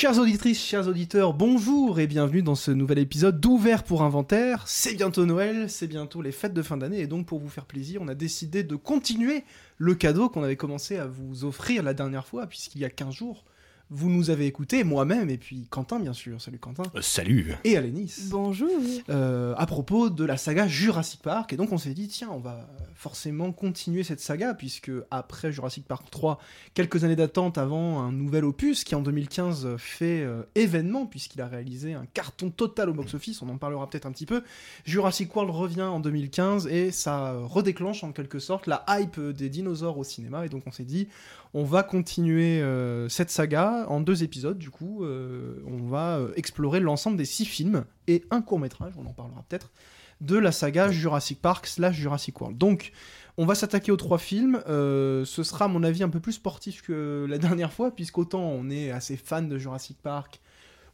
Chères auditrices, chers auditeurs, bonjour et bienvenue dans ce nouvel épisode d'Ouvert pour Inventaire. C'est bientôt Noël, c'est bientôt les fêtes de fin d'année et donc pour vous faire plaisir, on a décidé de continuer le cadeau qu'on avait commencé à vous offrir la dernière fois puisqu'il y a 15 jours, vous nous avez écouté, moi-même, et puis Quentin, bien sûr. Salut Quentin. Euh, salut. Et Alénis. Bonjour. Euh, à propos de la saga Jurassic Park. Et donc on s'est dit, tiens, on va forcément continuer cette saga, puisque après Jurassic Park 3, quelques années d'attente avant un nouvel opus qui en 2015 fait euh, événement, puisqu'il a réalisé un carton total au box-office, on en parlera peut-être un petit peu. Jurassic World revient en 2015 et ça redéclenche en quelque sorte la hype des dinosaures au cinéma. Et donc on s'est dit, on va continuer euh, cette saga en deux épisodes, du coup. Euh, on va euh, explorer l'ensemble des six films et un court métrage, on en parlera peut-être, de la saga Jurassic Park slash Jurassic World. Donc, on va s'attaquer aux trois films. ce sera, à mon avis, un peu plus sportif que la dernière fois, puisqu'autant on est assez fan de Jurassic Park.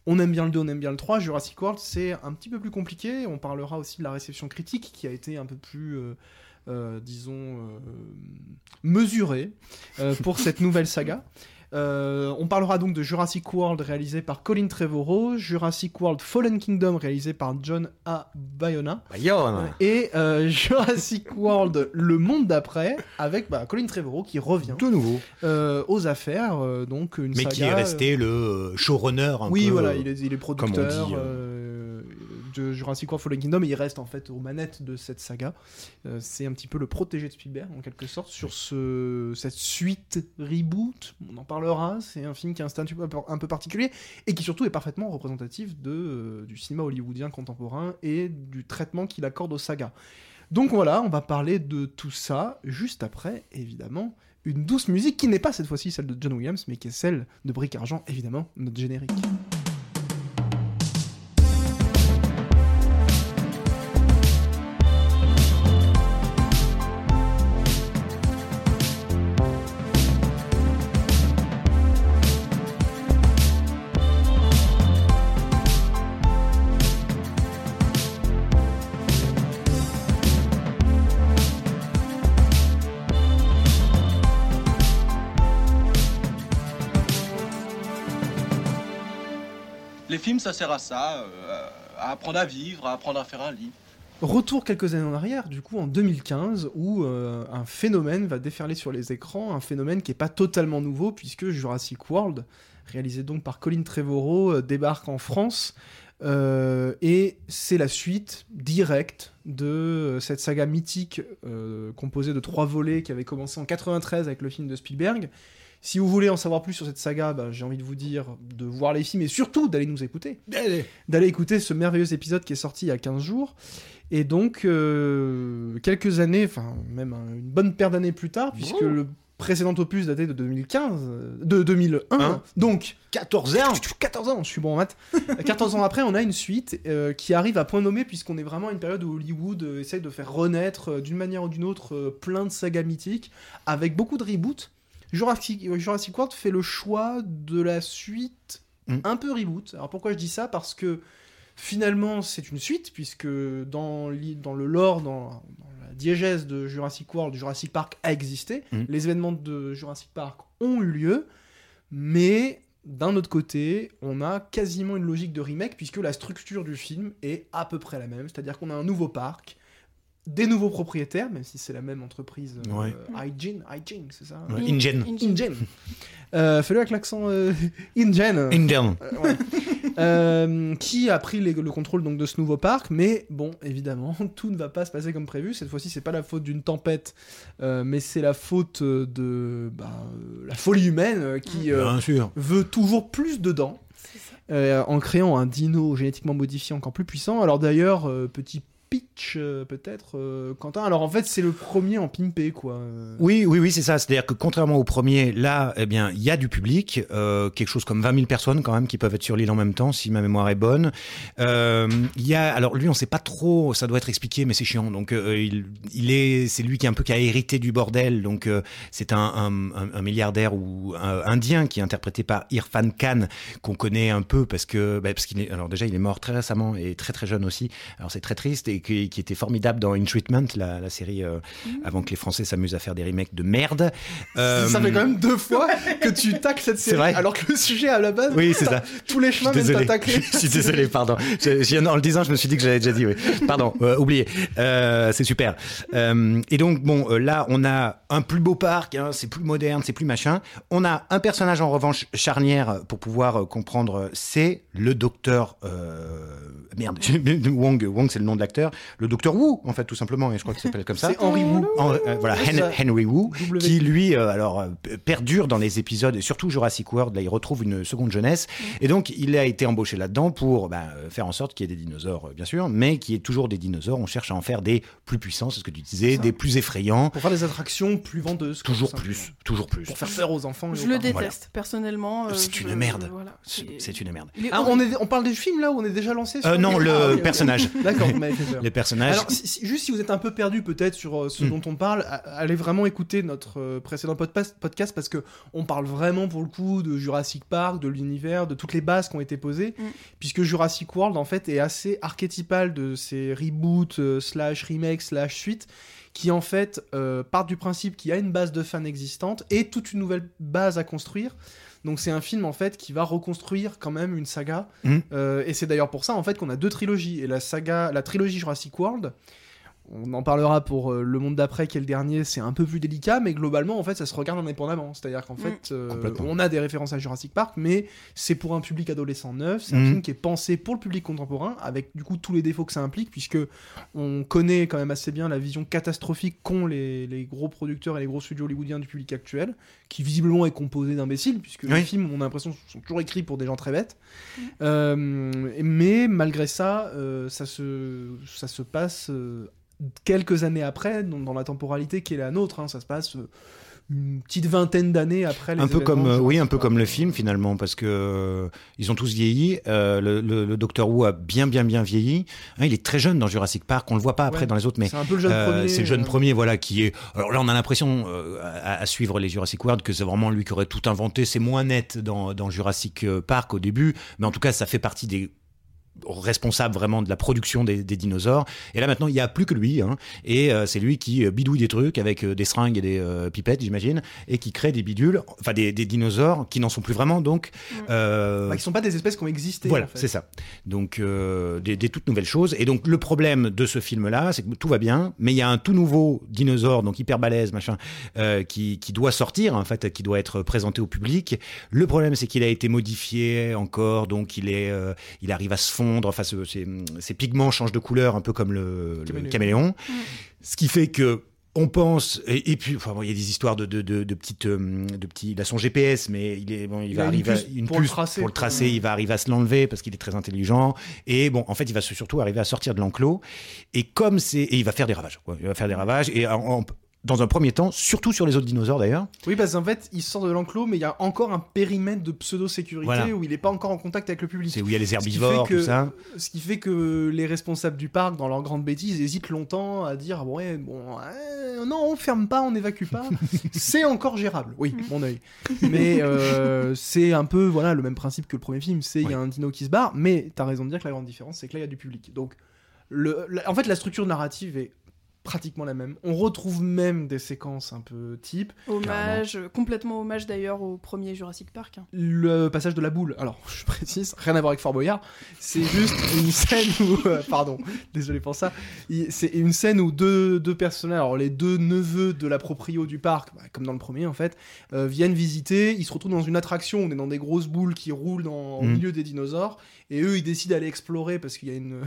On aime bien le 2, on aime bien le 3. Jurassic World, c'est un petit peu plus compliqué. On parlera aussi de la réception critique qui a été un peu plus euh, disons, euh, mesuré euh, pour cette nouvelle saga. On parlera donc de Jurassic World réalisé par Colin Trevorrow, Jurassic World Fallen Kingdom réalisé par John A. Bayona, et Jurassic World Le Monde d'après avec bah, Colin Trevorrow qui revient de nouveau aux affaires. donc une Mais qui est resté le showrunner. Un oui, voilà, il est, il est producteur de Jurassic World Fallen Kingdom, il reste en fait aux manettes de cette saga. Euh, c'est un petit peu le protégé de Spielberg en quelque sorte sur ce, cette suite reboot. On en parlera. C'est un film qui a un statut un peu particulier et qui surtout est parfaitement représentatif de, euh, du cinéma hollywoodien contemporain et du traitement qu'il accorde aux sagas. Donc voilà, on va parler de tout ça juste après, évidemment, une douce musique qui n'est pas cette fois-ci celle de John Williams, mais qui est celle de Brick Argent, évidemment, notre générique. Ça sert à ça, euh, à apprendre à vivre, à apprendre à faire un livre. Retour quelques années en arrière, du coup en 2015, où euh, un phénomène va déferler sur les écrans, un phénomène qui n'est pas totalement nouveau, puisque Jurassic World, réalisé donc par Colin Trevorrow, euh, débarque en France, et c'est la suite directe de cette saga mythique composée de trois volets qui avait commencé en 93 avec le film de Spielberg, si vous voulez en savoir plus sur cette saga, bah, j'ai envie de vous dire de voir les films et surtout d'aller nous écouter. D'aller écouter ce merveilleux épisode qui est sorti il y a 15 jours. Et donc, euh, quelques années, enfin, même une bonne paire d'années plus tard, puisque le précédent opus datait de 2015, de 2001. Hein donc, 14 ans 14 ans, je suis bon en maths. 14 ans après, on a une suite euh, qui arrive à point nommé, puisqu'on est vraiment à une période où Hollywood euh, essaye de faire renaître, d'une manière ou d'une autre, plein de sagas mythiques, avec beaucoup de reboots. Jurassic, World fait le choix de la suite mm. un peu reboot. Alors pourquoi je dis ça? Parce que finalement c'est une suite, puisque dans, dans le lore, dans, la diégèse de Jurassic World, Jurassic Park a existé, mm. les événements de Jurassic Park ont eu lieu, mais d'un autre côté, on a quasiment une logique de remake, puisque la structure du film est à peu près la même, c'est-à-dire qu'on a un nouveau parc, des nouveaux propriétaires, même si c'est la même entreprise. Euh, Hygiene, c'est ça ouais. InGen. InGen. Euh, Fais-le avec l'accent euh, InGen. InGen. Euh, qui a pris le contrôle donc de ce nouveau parc, mais bon, évidemment, tout ne va pas se passer comme prévu. Cette fois-ci, c'est pas la faute d'une tempête, mais c'est la faute de bah, la folie humaine qui veut toujours plus dedans. en créant un dino génétiquement modifié encore plus puissant. Alors d'ailleurs, petit euh, peut-être, euh, Quentin. Alors en fait, c'est le premier en pimpé, quoi. Oui, oui, oui, c'est ça. C'est-à-dire que contrairement au premier, là, eh bien, il y a du public, euh, quelque chose comme 20 000 personnes quand même qui peuvent être sur l'île en même temps, si ma mémoire est bonne. Il y a, alors lui, on sait pas trop, ça doit être expliqué, mais c'est chiant. Donc il, est, c'est lui qui est un peu qui a hérité du bordel. Donc c'est un, un, un, milliardaire ou indien qui est interprété par Irfan Khan qu'on connaît un peu parce que, bah, parce qu'il est, alors déjà, il est mort très récemment et très très jeune aussi. Alors c'est très triste et qui, qui était formidable dans In Treatment, la, la série euh, Mmh. avant que les Français s'amusent à faire des remakes de merde. Euh, Ça fait quand même deux fois que tu tacles cette série, vrai alors que le sujet à la base, Oui, c'est ça. tous les chemins viennent t'attaquer. Je suis désolé, pardon. Je- je- en le disant, je me suis dit que j'avais déjà dit. Oui. Pardon, euh, oublié. Euh, c'est super. Euh, et donc, bon, euh, là, on a un plus beau parc. hein, c'est plus moderne, c'est plus machin. On a un personnage en revanche charnière pour pouvoir euh, comprendre. C'est le docteur. Euh, merde, Wong. Wong, c'est le nom de l'acteur. Le docteur Wu, en fait, tout simplement. Et je crois qu'il s'appelle comme ça. C'est Henry Wu. En- euh, voilà. Henry Wu, W. qui lui, euh, alors, euh, perdure dans les épisodes, et surtout Jurassic World, là, il retrouve une seconde jeunesse. Et donc, il a été embauché là-dedans pour bah, faire en sorte qu'il y ait des dinosaures, bien sûr, mais qu'il y ait toujours des dinosaures. On cherche à en faire des plus puissants, c'est ce que tu disais, des plus effrayants. Pour faire des attractions plus vendeuses. quoi, Toujours plus, toujours plus. Pour faire peur aux enfants. Je le déteste, personnellement. euh, C'est je- une merde. voilà, C'est c'est une merde. Ah, on, est, on parle du film là ou on est déjà lancé sur Euh, non, Ah, le personnage. D'accord, Les personnages. Alors, si- si- juste si vous êtes un peu perdu peut-être sur euh, ce Mm. dont on parle, allez vraiment écouter notre euh, précédent podcast parce que on parle vraiment pour le coup de Jurassic Park, de l'univers, de toutes les bases qui ont été posées, Mm. puisque Jurassic World en fait est assez archétypal de ces reboots euh, slash remakes slash suites qui en fait euh, partent du principe qu'il y a une base de fans existante et toute une nouvelle base à construire. Donc c'est un film en fait qui va reconstruire quand même une saga. Mhm. Euh, et c'est d'ailleurs pour ça en fait qu'on a deux trilogies. Et la saga, la trilogie Jurassic World, on en parlera pour euh, le monde d'après qui est le dernier, c'est un peu plus délicat, mais globalement en fait ça se regarde indépendamment. C'est-à-dire qu'en Mhm. fait euh, on a des références à Jurassic Park, mais c'est pour un public adolescent neuf. C'est un Mhm. film qui est pensé pour le public contemporain, avec du coup tous les défauts que ça implique, puisque on connaît quand même assez bien la vision catastrophique qu'ont les, les gros producteurs et les gros studios hollywoodiens du public actuel, qui visiblement est composé d'imbéciles, puisque les films, on a l'impression, sont toujours écrits pour des gens très bêtes. Euh, mais malgré ça, euh, ça, se, ça se passe euh, quelques années après, dans, dans la temporalité qui est la nôtre. hein. ça se passe euh, une petite vingtaine d'années après les un peu comme euh, oui un peu comme le film finalement parce que euh, ils ont tous vieilli euh, le, le, le docteur Wu a bien bien bien vieilli Hein, il est très jeune dans Jurassic Park on le voit pas après Ouais. dans les autres mais C'est un peu le jeune premier. c'est le jeune premier voilà qui est alors là on a l'impression à, à suivre les Jurassic World que c'est vraiment lui qui aurait tout inventé c'est moins net dans, dans Jurassic Park au début mais en tout cas ça fait partie des responsable vraiment de la production des, des dinosaures. Et là maintenant, il n'y a plus que lui. Hein. Et euh, c'est lui qui euh, bidouille des trucs avec euh, des seringues et des euh, pipettes, j'imagine, et qui crée des bidules, enfin des, des dinosaures qui n'en sont plus vraiment. Donc, Mm. euh, bah, qui sont pas des espèces qui ont existé. voilà, en fait. c'est ça. Donc, euh, des, des toutes nouvelles choses. Et donc, le problème de ce film-là, c'est que tout va bien, mais il y a un tout nouveau dinosaure, donc hyper balèze, machin, euh, qui, qui doit sortir, en fait, qui doit être présenté au public. Le problème, c'est qu'il a été modifié encore, donc il est, euh, il arrive à se fondre. Enfin, ce- ses, ses pigments changent de couleur, un peu comme le, le Caméléon. Mm. Ce qui fait que on pense et, et puis enfin bon, il y a des histoires de de, de, de petites euh, de petits il a son GPS mais il est bon il, Il va une arriver à- puce une pour le tracer, pour le tracer il va arriver à se l'enlever parce qu'il est très intelligent et bon en fait il va surtout arriver à sortir de l'enclos et comme c'est et il va faire des ravages quoi. il va faire des ravages et en- en- dans un premier temps surtout sur les autres dinosaures d'ailleurs Oui, parce qu'en fait, il sort de l'enclos, mais il y a encore un périmètre de pseudo-sécurité Voilà. où il n'est pas encore en contact avec le public. c'est où il y a les herbivores que- tout ça Ce qui fait que les responsables du parc, dans leur grande bêtise, hésitent longtemps à dire ouais, bon, euh, non, on ferme pas, on n'évacue pas. c'est encore gérable. Oui, mon œil. Mais euh, c'est un peu voilà le même principe que le premier film. C'est il y a un dino qui se barre, mais t'as raison de dire que la grande différence, c'est que là il y a du public. Donc, le, la- en fait, la structure narrative est pratiquement la même. On retrouve même des séquences un peu type. Hommage, euh, complètement hommage d'ailleurs au premier Jurassic Park. Le passage de la boule, alors je précise, rien à voir avec Fort Boyard, c'est juste une scène où, euh, pardon, désolé pour ça, c'est une scène où deux, deux personnages, alors les deux neveux de la proprio du parc, bah, comme dans le premier en fait, euh, viennent visiter, ils se retrouvent dans une attraction, on est dans des grosses boules qui roulent dans, au Mhm. milieu des dinosaures, et eux ils décident d'aller explorer parce qu'il y a une...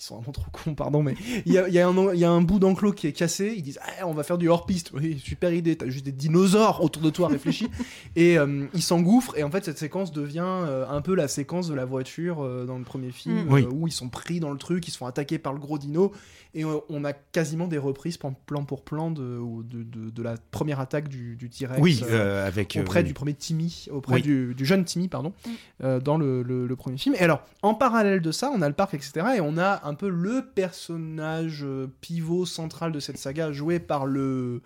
Ils sont vraiment trop cons, pardon, mais il y a, y a un, il y a un bout d'enclos qui est cassé. Ils disent Ah, on va faire du hors-piste. Oui, super idée. T'as juste des dinosaures autour de toi, réfléchis. et euh, ils s'engouffrent. Et en fait, cette séquence devient euh, un peu la séquence de la voiture euh, dans le premier film, Mm. Oui. où ils sont pris dans le truc, ils se font attaquer par le gros dino. Et euh, on a quasiment des reprises plan, plan pour plan de, de, de- de la première attaque du, du T-Rex. oui euh, euh, avec euh, auprès du premier Timmy, auprès Oui. du, du jeune Timmy, pardon, Mm. euh, dans le, le- le premier film. Et alors, en parallèle de ça, on a le parc, etc. Et on a un peu le personnage euh, pivot central de cette saga, joué par le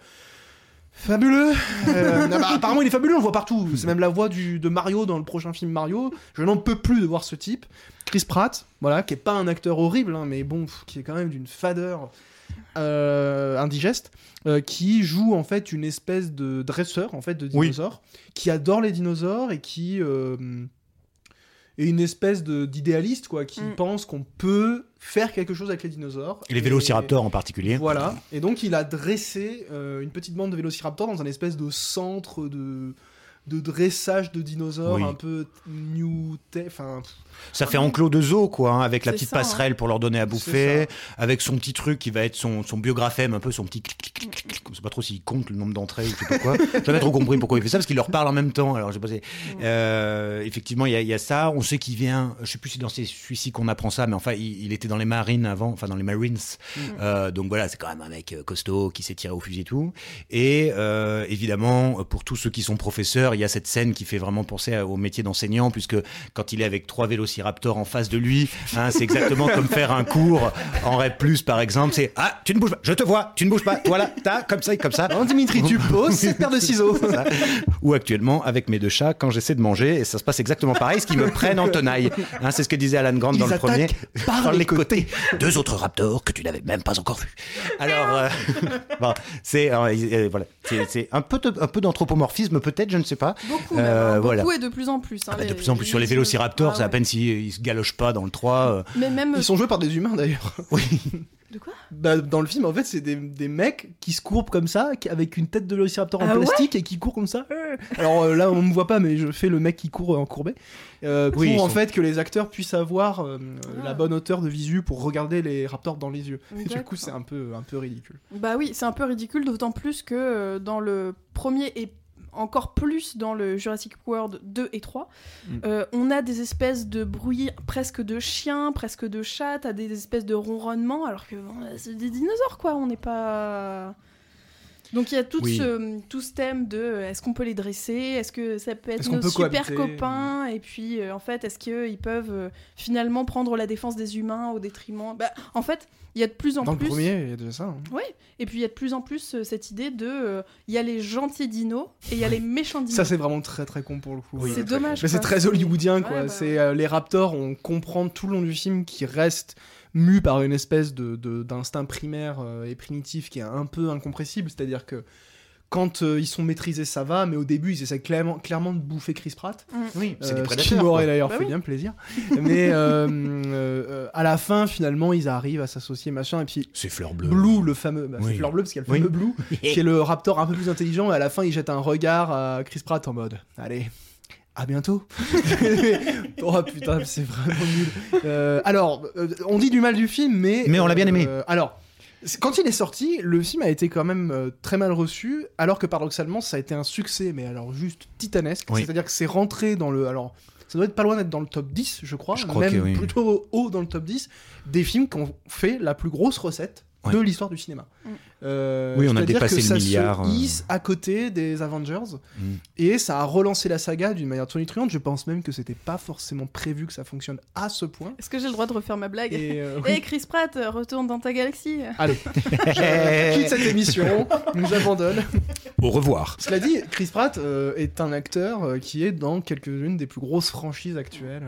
Fabuleux Euh, ah bah, Apparemment, il est fabuleux, on le voit partout. C'est même la voix du, de Mario dans le prochain film Mario. Je n'en peux plus de voir ce type. Chris Pratt, voilà, qui est pas un acteur horrible, hein, mais bon, qui est quand même d'une fadeur euh, indigeste, euh, qui joue en fait une espèce de dresseur en fait de Oui. dinosaures, qui adore les dinosaures et qui est une espèce de- d'idéaliste quoi, qui Mm. pense qu'on peut faire quelque chose avec les dinosaures. Et les vélociraptors en particulier. Voilà. Et donc il a dressé euh, une petite bande de vélociraptors dans un espèce de centre de de dressage de dinosaures Oui. un peu new enfin Ça fait enclos de zoo, quoi, hein, avec la petite ça, hein. passerelle pour leur donner à bouffer, avec son petit truc qui va être son, son biographème, un peu son petit clic, clic, clic, clic. On sait pas trop s'il compte le nombre d'entrées ou je sais pas quoi. J'ai jamais trop compris pourquoi il fait ça, parce qu'il leur parle en même temps. Alors, j'ai. Euh, effectivement, il y, a- il y a ça. On sait qu'il vient, je sais plus si dans ces- celui-ci qu'on apprend ça, mais enfin, il, il était dans les marines avant, enfin, dans les Marines. Euh, donc voilà, c'est quand même un mec euh, costaud qui s'est tiré au fusil et tout. Et euh, évidemment, pour tous ceux qui sont professeurs, il y a cette scène qui fait vraiment penser au métier d'enseignant, puisque quand il est avec trois vélociraptors en face de lui, hein, c'est exactement comme faire un cours en REP+, par exemple. C'est ah, tu ne bouges pas, je te vois, tu ne bouges pas, voilà, t'as comme ça et comme ça. Dimitri, tu poses cette paire de ciseaux. Ou actuellement avec mes deux chats quand j'essaie de manger et ça se passe exactement pareil, ce qu'ils me prennent en tenaille. Hein, c'est ce que disait Alan Grant Ils dans le premier. par les côtés. Deux autres raptors que tu n'avais même pas encore vus. Alors, euh, bon, c'est euh, euh, voilà, un peu de- un peu d'anthropomorphisme peut-être, je ne sais pas. Beaucoup, même, Euh, hein. voilà. Beaucoup et de plus en plus. hein, Ah bah, de les- plus en plus sur les vélociraptors, Ah c'est à peine s'ils se galochent pas dans le 3. euh, Mais même. Ils sont joués par des humains d'ailleurs. oui. De quoi? Bah, dans le film, en fait, c'est des, des mecs qui se courbent comme ça, qui- avec une tête de vélociraptor en Ah ouais? plastique et qui courent comme ça. Alors euh, là, on me voit pas, mais je fais le mec qui court en courbé. Euh, pour Oui, en sont- fait que les acteurs puissent avoir euh, Ah. la bonne hauteur de visu pour regarder les raptors dans les yeux. Et du coup, c'est un peu, un peu ridicule. Bah oui, c'est un peu ridicule, d'autant plus que dans le premier et encore plus dans le Jurassic World 2 et 3, Mm. euh, on a des espèces de bruits presque de chiens, presque de chats, t'as des espèces de ronronnements, alors que bon, c'est des dinosaures quoi, on n'est pas... Donc il y a tout, Oui. ce, tout ce thème de euh, est-ce qu'on peut les dresser, est-ce que ça peut être nos peut super copains, et puis euh, en fait est-ce qu'ils peuvent euh, finalement prendre la défense des humains au détriment... Bah, en fait, il y a de plus en Dans plus... le premier, il y a déjà ça. hein. Oui, et puis il y a de plus en plus euh, cette idée de. Il y a les gentils dinos et il y a les méchants dinos. Ça, c'est vraiment très très con pour le coup. c'est dommage. Mais c'est très hollywoodien, Ouais, quoi. bah, c'est les Raptors, on comprend tout le long du film qu'ils restent mus par une espèce de de- d'instinct primaire euh, et primitif qui est un peu incompressible. C'est-à-dire que quand euh, ils sont maîtrisés, ça va, mais au début, ils essaient clairement, clairement de bouffer Chris Pratt. Oui, c'est Euh, des ce prédateurs. qui m'aurait d'ailleurs Bah fait oui. bien plaisir. mais euh, euh, euh, à la fin, finalement, ils arrivent à s'associer, machin. Et puis C'est fleur bleue. Blue, le fameux, bah, c'est Oui. Fleur Bleue parce qu'il y a le Oui. fameux Blue, qui est le raptor un peu plus intelligent. Et à la fin, il jette un regard à Chris Pratt en mode, allez. À bientôt. oh putain, c'est vraiment nul. Euh, alors, euh, on dit du mal du film, mais. Mais on l'a bien aimé. euh, alors, quand il est sorti, le film a été quand même très mal reçu, alors que paradoxalement, ça a été un succès, mais alors juste titanesque. Oui. C'est-à-dire que c'est rentré dans le. Alors, ça doit être pas loin d'être dans le top 10, je crois. Je crois même que oui. plutôt haut dans le top 10 des films qui ont fait la plus grosse recette Ouais. de l'histoire du cinéma. Mm. Euh, Oui, on a dépassé que le ça milliard, Se euh. hisse à côté des Avengers Mm. et ça a relancé la saga d'une manière tonitruante. Je pense même que c'était pas forcément prévu que ça fonctionne à ce point. Est-ce que j'ai le droit de refaire ma blague Et euh, Hé oui. Chris Pratt, retourne dans ta galaxie. allez, je quitte cette émission, nous abandonne. Au revoir. Cela dit, Chris Pratt euh, est un acteur euh, qui est dans quelques-unes des plus grosses franchises actuelles.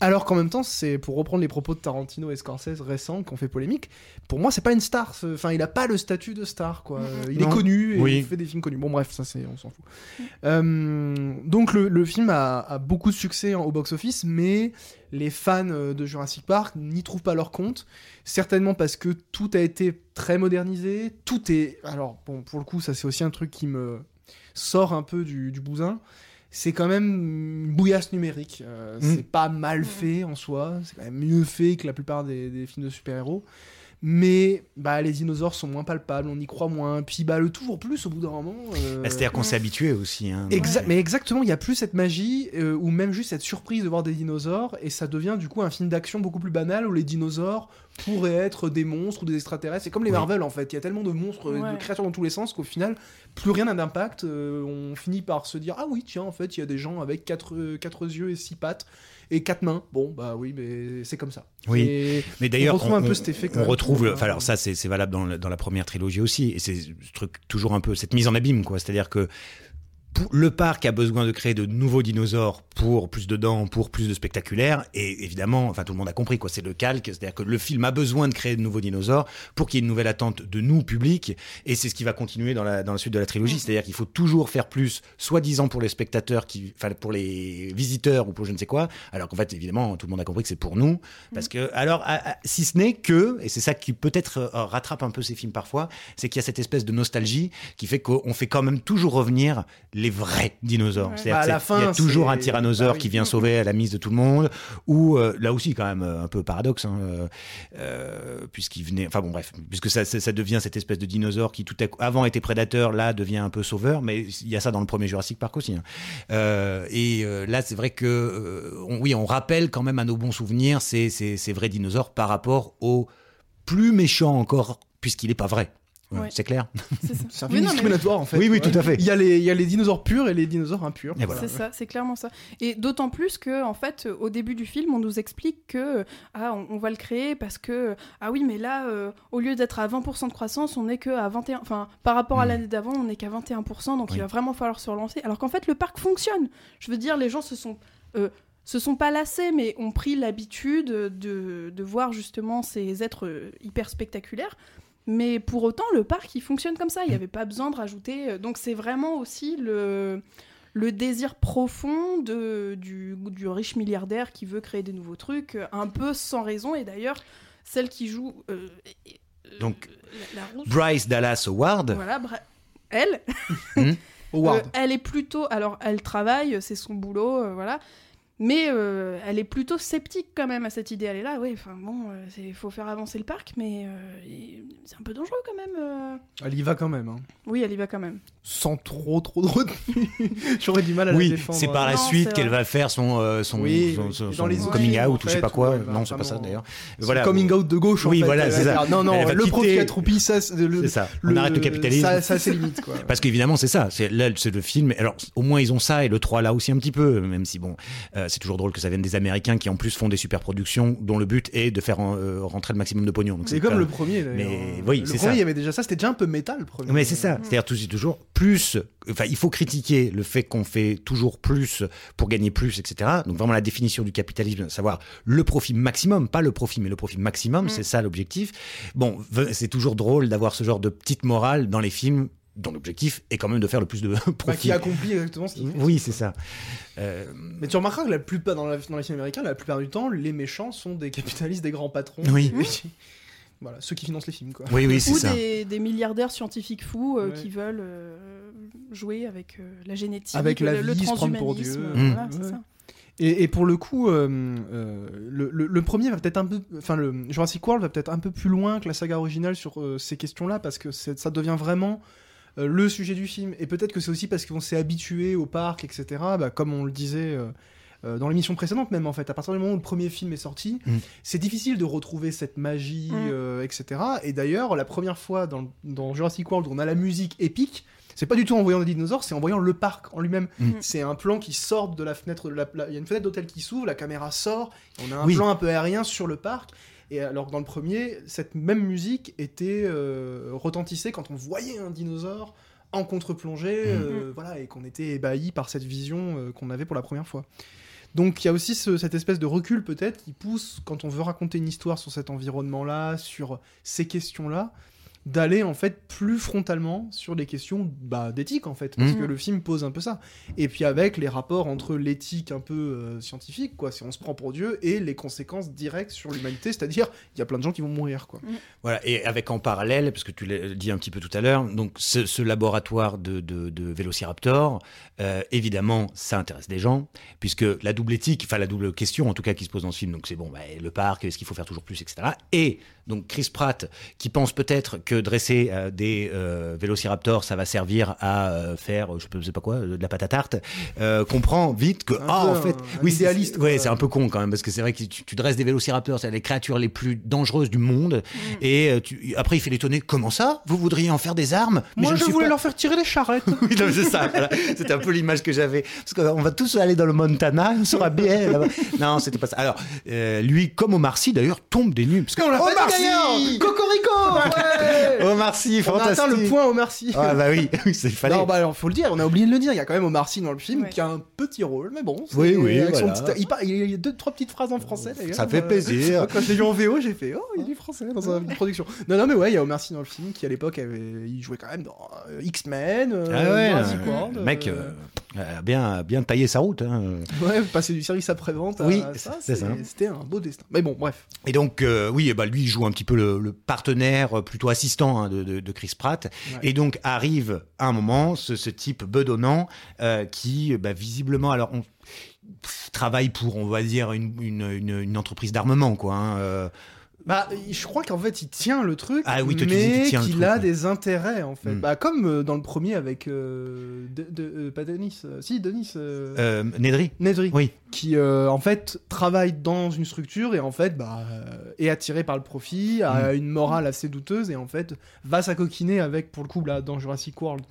Alors qu'en même temps, c'est pour reprendre les propos de Tarantino et Scorsese récents qui ont fait polémique. Pour moi, c'est pas une star. Enfin, il a pas le statut de star, quoi. Euh, Il Non. est connu et Oui. il fait des films connus. Bon, bref, ça c'est, on s'en fout. Euh, donc le, le film a, a beaucoup de succès au box-office, mais les fans euh, de Jurassic Park n'y trouvent pas leur compte. Certainement parce que tout a été très modernisé. Tout est. Alors, bon, pour le coup, ça c'est aussi un truc qui me sort un peu du, du bousin. C'est quand même une bouillasse numérique. Euh, Mm. C'est pas mal fait en soi. C'est quand même mieux fait que la plupart des, des films de super-héros. Mais bah, les dinosaures sont moins palpables, on y croit moins. Puis bah, le toujours plus au bout d'un moment. euh, Bah, C'est-à-dire qu'on s'est habitué aussi. Hein, Exa- Ouais. Mais exactement, il n'y a plus cette magie, euh, ou même juste cette surprise de voir des dinosaures, et ça devient du coup un film d'action beaucoup plus banal où les dinosaures pourraient être des monstres ou des extraterrestres. C'est comme les Oui. Marvel en fait, il y a tellement de monstres, Ouais. de créatures dans tous les sens qu'au final, plus rien n'a d'impact. euh, on finit par se dire Ah oui, tiens, en fait, il y a des gens avec quatre, quatre yeux et six pattes et quatre mains. Bon, bah oui, mais c'est comme ça. Oui. Et Mais d'ailleurs, on retrouve un peu cet effet on retrouve trouve, enfin, alors ça c'est valable dans, la- dans la première trilogie aussi, et c'est ce truc toujours un peu cette mise en abîme quoi. C'est-à-dire que le parc a besoin de créer de nouveaux dinosaures pour plus de dents, pour plus de spectaculaire, et évidemment, enfin tout le monde a compris quoi, c'est le calque, c'est-à-dire que le film a besoin de créer de nouveaux dinosaures pour qu'il y ait une nouvelle attente de nous public, et c'est ce qui va continuer dans la dans la suite de la trilogie, c'est-à-dire qu'il faut toujours faire plus, soi-disant pour les spectateurs, qui, enfin pour les visiteurs ou pour je ne sais quoi, alors qu'en fait évidemment tout le monde a compris que c'est pour nous, parce que alors à- à- si ce n'est que, et c'est ça qui peut-être euh, rattrape un peu ces films parfois, c'est qu'il y a cette espèce de nostalgie qui fait qu'on fait quand même toujours revenir les vrais dinosaures. Ouais. C'est-à-dire Bah, à la c'est- fin, il y a toujours un tyrannosaure bah oui. qui vient sauver à la mise de tout le monde, ou euh, là aussi quand même euh, un peu paradoxe, hein, euh, euh, puisqu'il venait, enfin bon bref, puisque ça, ça, ça devient cette espèce de dinosaure qui tout à coup, avant était prédateur, là devient un peu sauveur, mais il y a ça dans le premier Jurassic Park aussi. hein. Euh, et euh, là c'est vrai que, euh, on- oui, on rappelle quand même à nos bons souvenirs ces, ces, ces vrais dinosaures par rapport aux plus méchants encore, puisqu'il n'est pas vrai. Ouais. C'est clair C'est ça. C'est un Oui, film non, mais- discriminatoire en fait. Oui, oui, tout à fait. Il y, a les, il y a les dinosaures purs et les dinosaures impurs. Voilà. C'est ça, c'est clairement ça. Et d'autant plus que, en fait, euh, au début du film, on nous explique que euh, ah, on, on va le créer parce que ah oui, mais là, euh, au lieu d'être à 20% de croissance, on n'est que à 21. Enfin, par rapport à Mm. l'année d'avant, on n'est qu'à 21%, donc Oui. il va vraiment falloir se relancer. Alors qu'en fait, le parc fonctionne. Je veux dire, les gens se sont euh, se sont pas lassés, mais ont pris l'habitude de, de voir justement ces êtres euh, hyper spectaculaires. Mais pour autant, le parc, il fonctionne comme ça. Il n'y avait pas besoin de rajouter. euh, Donc c'est vraiment aussi le, le désir profond de, du, du riche milliardaire qui veut créer des nouveaux trucs, euh, un peu sans raison. Et d'ailleurs, celle qui joue... euh, Donc, la, la rousse, Bryce Dallas Howard, voilà, bra- elle, Howard. euh, elle est plutôt, alors elle travaille, c'est son boulot, euh, voilà. Mais euh, elle est plutôt sceptique quand même à cette idée. Elle est là, oui, enfin bon, il faut faire avancer le parc, mais euh, c'est un peu dangereux quand même. euh. Elle y va quand même. hein. Oui, elle y va quand même. Sans trop trop de retenue. J'aurais du mal à la oui, défendre. c'est par la Non, suite qu'elle va faire son, euh, son, Oui, son, oui. son- Et dans son les coming out en ou je sais pas quoi. ouais, non, c'est pas ça d'ailleurs. Voilà. coming out de gauche. en Oui, fait. voilà, c'est ça. Non, non, le profit Troupi, ça, c'est ça. On le- arrête le capitalisme. Ça, c'est limite quoi. Parce qu'évidemment, c'est ça. C'est là, c'est le film. Alors, au moins, ils ont ça et le 3 là aussi un petit peu. Même si bon, euh, c'est toujours drôle que ça vienne des Américains qui en plus font des super productions dont le but est de faire euh, rentrer le maximum de pognon. C'est comme le premier. Mais oui, c'est ça. il y avait déjà ça, c'était déjà un peu métal le premier. Mais c'est ça, c'est-à-dire tout- c'est toujours plus. Enfin, il faut critiquer le fait qu'on fait toujours plus pour gagner plus, etc. Donc vraiment la définition du capitalisme, savoir le profit maximum, pas le profit, mais le profit maximum, c'est ça l'objectif. Bon, c'est toujours drôle d'avoir ce genre de petite morale dans les films dont l'objectif est quand même de faire le plus de Bah, profit. qui accomplit exactement ce qu'il fait. oui, c'est ça. Euh, Mais tu remarqueras que la plupart, dans, la, dans les films américains, la plupart du temps, les méchants sont des capitalistes, des grands patrons. Oui. Voilà, ceux qui financent les films quoi. oui, oui, c'est Ou ça. des, des milliardaires scientifiques fous euh, Ouais. qui veulent euh, jouer avec euh, la génétique, Avec la le, le vie, se prendre pour transhumanisme. Dieu. euh, Mm. voilà, c'est Ouais. ça. Et, et pour le coup, euh, euh, le, le- le premier va peut-être un peu, enfin le Jurassic World va peut-être un peu plus loin que la saga originale sur euh, ces questions-là parce que ça devient vraiment euh, le sujet du film. Et peut-être que c'est aussi parce qu'on s'est habitué au parc, etc. Bah, comme on le disait. euh, euh, dans l'émission précédente même en fait, à partir du moment où le premier film est sorti, Mm. c'est difficile de retrouver cette magie, Mm. euh, etc. Et d'ailleurs, la première fois dans, dans Jurassic World où on a la musique épique, c'est pas du tout en voyant des dinosaures, c'est en voyant le parc en lui-même. Mm. C'est un plan qui sort de la fenêtre, il y a une fenêtre d'hôtel qui s'ouvre, la caméra sort, on a un Oui. plan un peu aérien sur le parc. Et alors que dans le premier, cette même musique était euh, retentissée quand on voyait un dinosaure en contre-plongée, Mm. euh, voilà, et qu'on était ébahi par cette vision euh, qu'on avait pour la première fois. Donc il y a aussi ce- cette espèce de recul peut-être qui pousse, quand on veut raconter une histoire sur cet environnement-là, sur ces questions-là, d'aller en fait plus frontalement sur les questions bah, d'éthique en fait, parce Mhm. que le film pose un peu ça. Et puis avec les rapports entre l'éthique un peu euh, scientifique, quoi, si on se prend pour Dieu, et les conséquences directes sur l'humanité, c'est-à-dire il y a plein de gens qui vont mourir, quoi. Voilà, et avec en parallèle, parce que tu l'as dit un petit peu tout à l'heure, donc ce, ce laboratoire de, de, de Vélociraptor, euh, évidemment, ça intéresse des gens, puisque la double éthique, enfin la double question en tout cas qui se pose dans ce film, donc c'est bon, bah, le parc, est-ce qu'il faut faire toujours plus, etc. Et donc Chris Pratt, qui pense peut-être que dresser euh, des euh, Vélociraptors, ça va servir à euh, faire, je sais pas quoi, de la pâte à tarte, euh, comprend vite que, ah, peu en fait, un oui, c'est- idéaliste, ouais, quoi. c'est un peu con quand même, parce que c'est vrai que tu, tu dresses des Vélociraptors, c'est les créatures les plus dangereuses du monde, et euh, tu- après, il fait l'étonner. Comment ça? Vous voudriez en faire des armes? Mais Moi, ne je, voulais pas- leur faire tirer les charrettes. Oui, c'est ça. voilà. C'était un peu l'image que j'avais. Parce qu'on va tous aller dans le Montana, on sera bien là-bas. Non, c'était pas ça. Alors, euh, lui, comme Omar Sy, d'ailleurs, tombe des nues. Parce que Omar Cocorico ouais Omar Sy, On a fantastique. atteint le point Omar Sy. Ah bah oui, oui, c'est fallait. Non, bah alors faut le dire, on a oublié de le dire. Il y a quand même Omar Sy dans le film Ouais. qui a un petit rôle, mais bon. c'est- Oui, oui, avec son voilà. petit- il, par- il y a deux, trois petites phrases en français d'ailleurs. Ça fait Euh, plaisir. Quand je l'ai vu en VO, j'ai fait Oh, il est français dans sa production. Non, non, mais ouais, il y a Omar Sy dans le film qui à l'époque avait... il jouait quand même dans euh, X-Men, euh, Ah ouais, euh, World. le mec euh, euh, bien, bien taillé sa route. hein. Ouais, passer du service après-vente à Oui, ça, c'est ça. c'était un beau destin. Mais bon, bref. Et donc, euh, oui, ben, lui, il joue un petit peu le, le partenaire, euh, plutôt assistant hein, de, de- de Chris Pratt. Ouais. Et donc, arrive à un moment ce, ce type bedonnant euh, qui, bah, visiblement, alors, on travaille pour, on va dire, une, une, une- une entreprise d'armement, quoi. hein, euh. Bah, je crois qu'en fait, il tient le truc, Ah oui, mais qu'il a ouais. des intérêts, en fait. Mm. Bah, comme euh, dans le premier avec... euh, de, de- euh, pas Denis, euh, si, Denis... Nedry Nedry, Oui. qui euh, en fait travaille dans une structure et en fait bah, est attiré par le profit, a Mm. une morale assez douteuse et en fait va s'acoquiner avec, pour le coup, là, dans Jurassic World,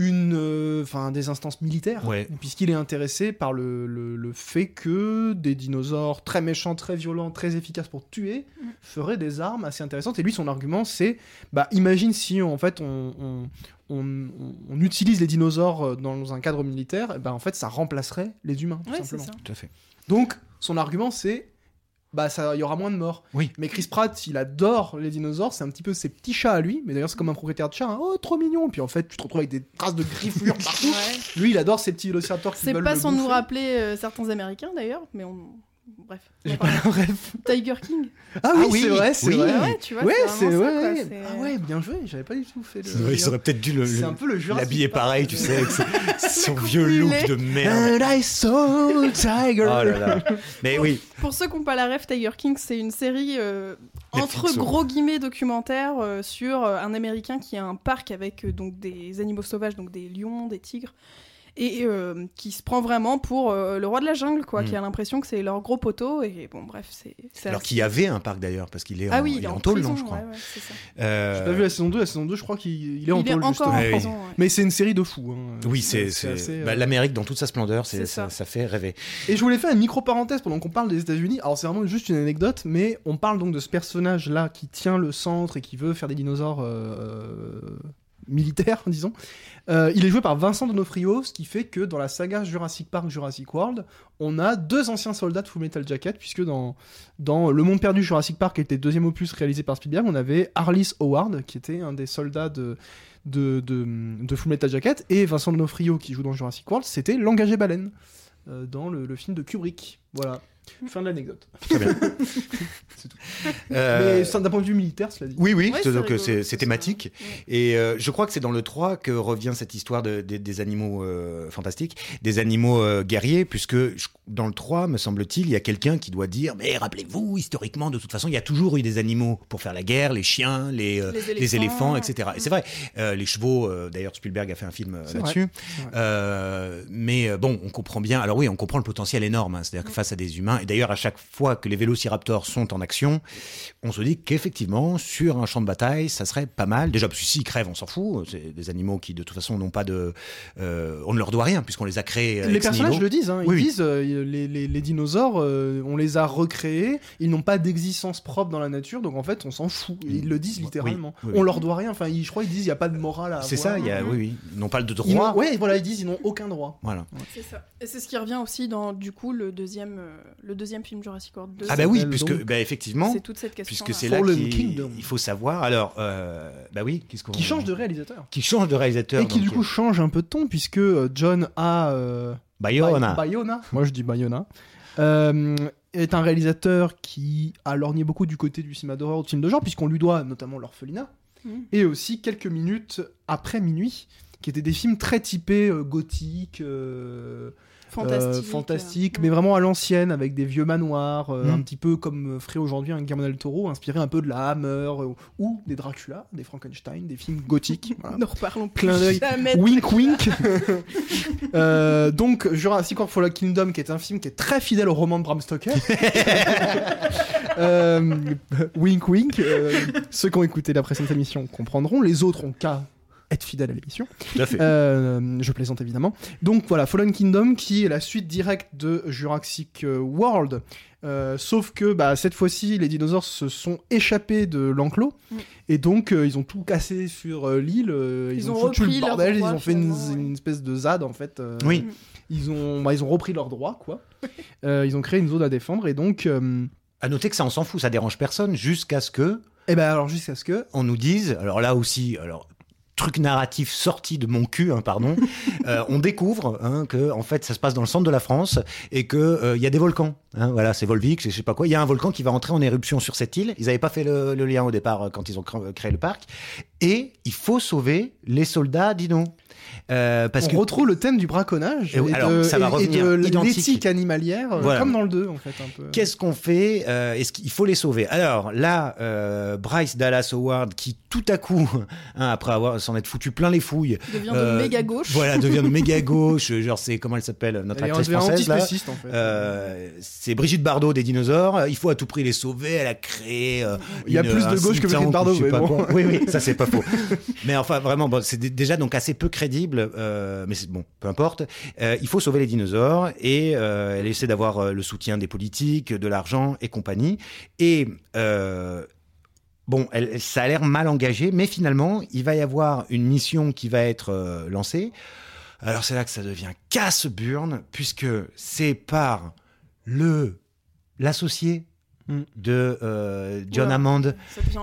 une, euh, enfin, des instances militaires, Ouais. puisqu'il est intéressé par le, le- le fait que des dinosaures très méchants, très violents, très efficaces pour tuer Mm. feraient des armes assez intéressantes. Et lui, son argument, c'est, bah, imagine si en fait on, on- on- on- on utilise les dinosaures euh, dans un cadre militaire, et ben en fait ça remplacerait les humains, tout Ouais, simplement. ça. Tout à fait. Donc, son argument, c'est bah ça il y aura moins de morts. Oui. Mais Chris Pratt, il adore les dinosaures, c'est un petit peu ses petits chats à lui, mais d'ailleurs c'est comme un propriétaire de chat, hein. oh trop mignon, puis en fait tu te retrouves avec des traces de griffures partout. Ouais. Lui, il adore ces petits vélociraptors qui C'est veulent pas le sans nous rappeler euh, certains Américains d'ailleurs, mais on. Bref. J'ai pas la ref. Tiger King. Ah oui, oui, c'est vrai, c'est oui. vrai. Ah ouais, tu vois, Ouais, c'est ça, quoi, c'est- Ah ouais, bien joué, j'avais pas du tout fait le. Ouais, ils auraient peut-être dû le- C'est un peu le l'habiller pareil, tu sais, avec son, vieux look de merde. And I saw tiger. Oh là là. Mais oui, Pour ceux qui n'ont pas la ref, Tiger King, c'est une série euh, entre gros guillemets documentaire euh, sur euh, un Américain qui a un parc avec euh, donc des animaux sauvages, donc des lions, des tigres, et euh, qui se prend vraiment pour euh, le roi de la jungle, quoi, qui a l'impression que c'est leur gros poteau. Et bon, bref, c'est. alors assez- qu'il y avait un parc d'ailleurs, parce qu'il est, Ah en, oui, il il est est en, en tôle, prison, non, je crois. ouais, ouais, c'est ça. Euh, J'ai pas vu la saison 2, la saison 2, je crois qu'il il est en tôle, justement. en Ouais, oui. prison. ouais. Mais c'est une série de fous. hein. Oui, c'est bah, l'Amérique dans toute sa splendeur, c'est ça. ça fait rêver. Et je voulais faire une micro-parenthèse pendant qu'on parle des États-Unis. Alors, c'est vraiment juste une anecdote, mais on parle donc de ce personnage-là qui tient le centre et qui veut faire des dinosaures militaires, disons. Euh, il est joué par Vincent D'Onofrio, ce qui fait que dans la saga Jurassic Park, Jurassic World, on a deux anciens soldats de Full Metal Jacket, puisque dans, Le Monde Perdu Jurassic Park, qui était le deuxième opus réalisé par Spielberg, on avait Arliss Howard, qui était un des soldats de, de, Full Metal Jacket, et Vincent D'Onofrio, qui joue dans Jurassic World, c'était l'engagé baleine euh, dans le film de Kubrick. Voilà. Fin de l'anecdote. Très bien. Euh, Mais d'un point de vue militaire, cela dit. Oui, oui, Ouais, c'est- donc c'est c'est thématique. Ouais. Et euh, je crois que c'est dans le 3 que revient cette histoire de, des- des animaux euh, fantastiques, des animaux euh, guerriers, puisque je- dans le 3, me semble-t-il, il y a quelqu'un qui doit dire Mais rappelez-vous, historiquement, de toute façon, il y a toujours eu des animaux pour faire la guerre, les chiens, les, euh, Les les éléphants, etc. Et c'est vrai, euh, les chevaux, euh, d'ailleurs, Spielberg a fait un film C'est là-dessus. C'est vrai. Euh, mais bon, on comprend bien. Alors oui, on comprend le potentiel énorme. hein. C'est-à-dire que face à des humains, et d'ailleurs à chaque fois que les vélociraptors sont en action, on se dit qu'effectivement sur un champ de bataille, ça serait pas mal. Déjà parce que s'ils crèvent, on s'en fout. C'est des animaux qui de toute façon n'ont pas de, euh, on ne leur doit rien puisqu'on les a créés. euh, Les personnages le disent, hein, ils Oui, oui. disent euh, les, les- les dinosaures, euh, on les a recréés, ils n'ont pas d'existence propre dans la nature, donc en fait on s'en fout. Et ils le disent Oui, littéralement. oui, on oui. leur doit rien, enfin ils- je crois qu'ils disent il n'y a pas de morale à C'est ça. Y a, oui, oui, ils n'ont pas de droit. ouais, voilà, ils disent ils n'ont aucun droit. Voilà. C'est ça. Et c'est ce qui revient aussi dans du coup le deuxième, euh, le deuxième film Jurassic World 2. Ah bah oui, puisque donc- bah, effectivement, c'est toute cette question. puisque c'est là qu'il Kingdom. il faut savoir. Alors, euh, bah oui, qu'est-ce qu'on Qui change de réalisateur. qui change de réalisateur. Et qui du coup change un peu de ton, puisque euh, John a. euh, Bayona. Bay- Bayona, moi je dis Bayona, euh, est un réalisateur qui a lorgné beaucoup du côté du cinéma d'horreur, du film de genre, puisqu'on lui doit notamment L'Orphelinat, Mhm. et aussi quelques minutes après minuit, qui étaient des films très typés euh, gothiques, fantastique. euh, fantastiques, euh, mais vraiment à l'ancienne, avec des vieux manoirs, euh, Mhm. un petit peu comme ferait aujourd'hui un Guillermo del Toro, inspiré un peu de la Hammer, euh, ou des Dracula, des Frankenstein, des films gothiques. voilà. Ne reparlons plus jamais. Wink wink. Donc Jurassic World Fallen Kingdom, qui est un film qui est très fidèle au roman de Bram Stoker. Wink wink. Ceux qui ont écouté la précédente émission comprendront. Les autres ont qu'à être fidèle à l'émission. Euh, je plaisante évidemment. Donc voilà, Fallen Kingdom qui est la suite directe de Jurassic euh, World. Euh, sauf que bah, cette fois-ci, les dinosaures se sont échappés de l'enclos Mm. et donc euh, ils ont tout cassé sur euh, l'île. euh, ils, Ils ont, ont foutu repris le bordel. Ils droits, ont fait une, espèce de ZAD en fait. euh, Oui. Ils ont, bah, ils ont repris leurs droits quoi. Euh, ils ont créé une zone à défendre et donc, euh, À noter que ça, on s'en fout, ça dérange personne, jusqu'à ce que et ben alors jusqu'à ce que on nous dise, alors là aussi, alors truc narratif sorti de mon cul, hein, pardon, euh, on découvre hein, que en fait ça se passe dans le centre de la France et que euh, il y a des volcans. Hein, voilà, c'est Volvic, c'est je sais pas quoi. Il y a un volcan qui va entrer en éruption sur cette île. Ils n'avaient pas fait le, le lien au départ euh, quand ils ont cr- créé le parc. Et il faut sauver les soldats dino. Euh, parce on que retrouve le thème du braconnage Et oui, et, alors, de, ça va et- et revenir de identique. l'éthique animalière, euh, Voilà. comme dans le 2 en fait. Qu'est-ce qu'on fait Euh, Est-ce qu'il faut les sauver? Alors là, euh, Bryce Dallas Howard, qui tout à coup, hein, après avoir s'en être foutu plein les fouilles, devient euh, de méga gauche. voilà, devient de méga gauche. Genre, c'est comment elle s'appelle notre Elle actrice française là en fait. Euh, c'est Brigitte Bardot des dinosaures. Il faut à tout prix les sauver. Elle a créé. euh, Il y a une- plus de un gauche que Brigitte Bardot, mais bon. Oui, oui, ça c'est pas faux. Mais enfin, vraiment, bon, c'est dé- déjà donc assez peu crédible. euh, mais bon, peu importe. Euh, il faut sauver les dinosaures et euh, elle essaie d'avoir euh, le soutien des politiques, de l'argent et compagnie. Et euh, Bon, elle- ça a l'air mal engagé, mais finalement, il va y avoir une mission qui va être euh, lancée. Alors c'est là que ça devient casse-burne, puisque c'est par le l'associé Mm. de euh, John. Hammond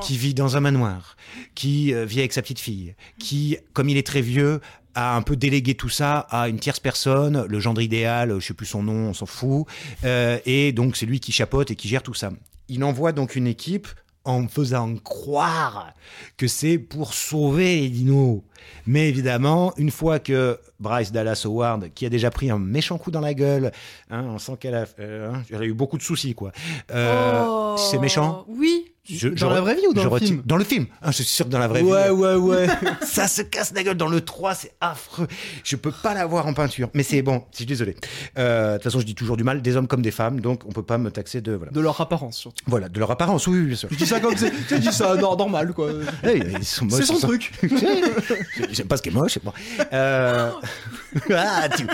qui vit dans un manoir, qui euh, vit avec sa petite fille, qui, comme il est très vieux, a un peu délégué tout ça à une tierce personne, le gendre idéal, je sais plus son nom, on s'en fout, euh, et donc c'est lui qui chapeaute et qui gère tout ça. Il envoie donc une équipe en faisant croire que c'est pour sauver les dinos. Mais évidemment, une fois que Bryce Dallas Howard, qui a déjà pris un méchant coup dans la gueule, hein, on sent qu'elle a, euh, hein, elle a eu beaucoup de soucis, quoi. Euh, Oh, C'est méchant? Oui. Je- Dans je la vraie vie ou dans je le retire- film Dans le film. Ah, je suis sûr que dans la vraie Ouais, vie. ouais, ouais. Ça se casse la gueule dans le 3, c'est affreux. Je peux pas la voir en peinture. Mais c'est bon, je suis désolé. Euh, De toute façon, je dis toujours du mal des hommes comme des femmes, donc on peut pas me taxer de. Voilà, De leur apparence surtout. voilà de leur apparence, oui, oui, bien sûr. Je dis ça comme c'est. Tu dis ça nor- normal quoi. Ils sont moches, C'est son ils sont- truc. J'aime pas ce qui est moche. Bon. Euh... ah, tu.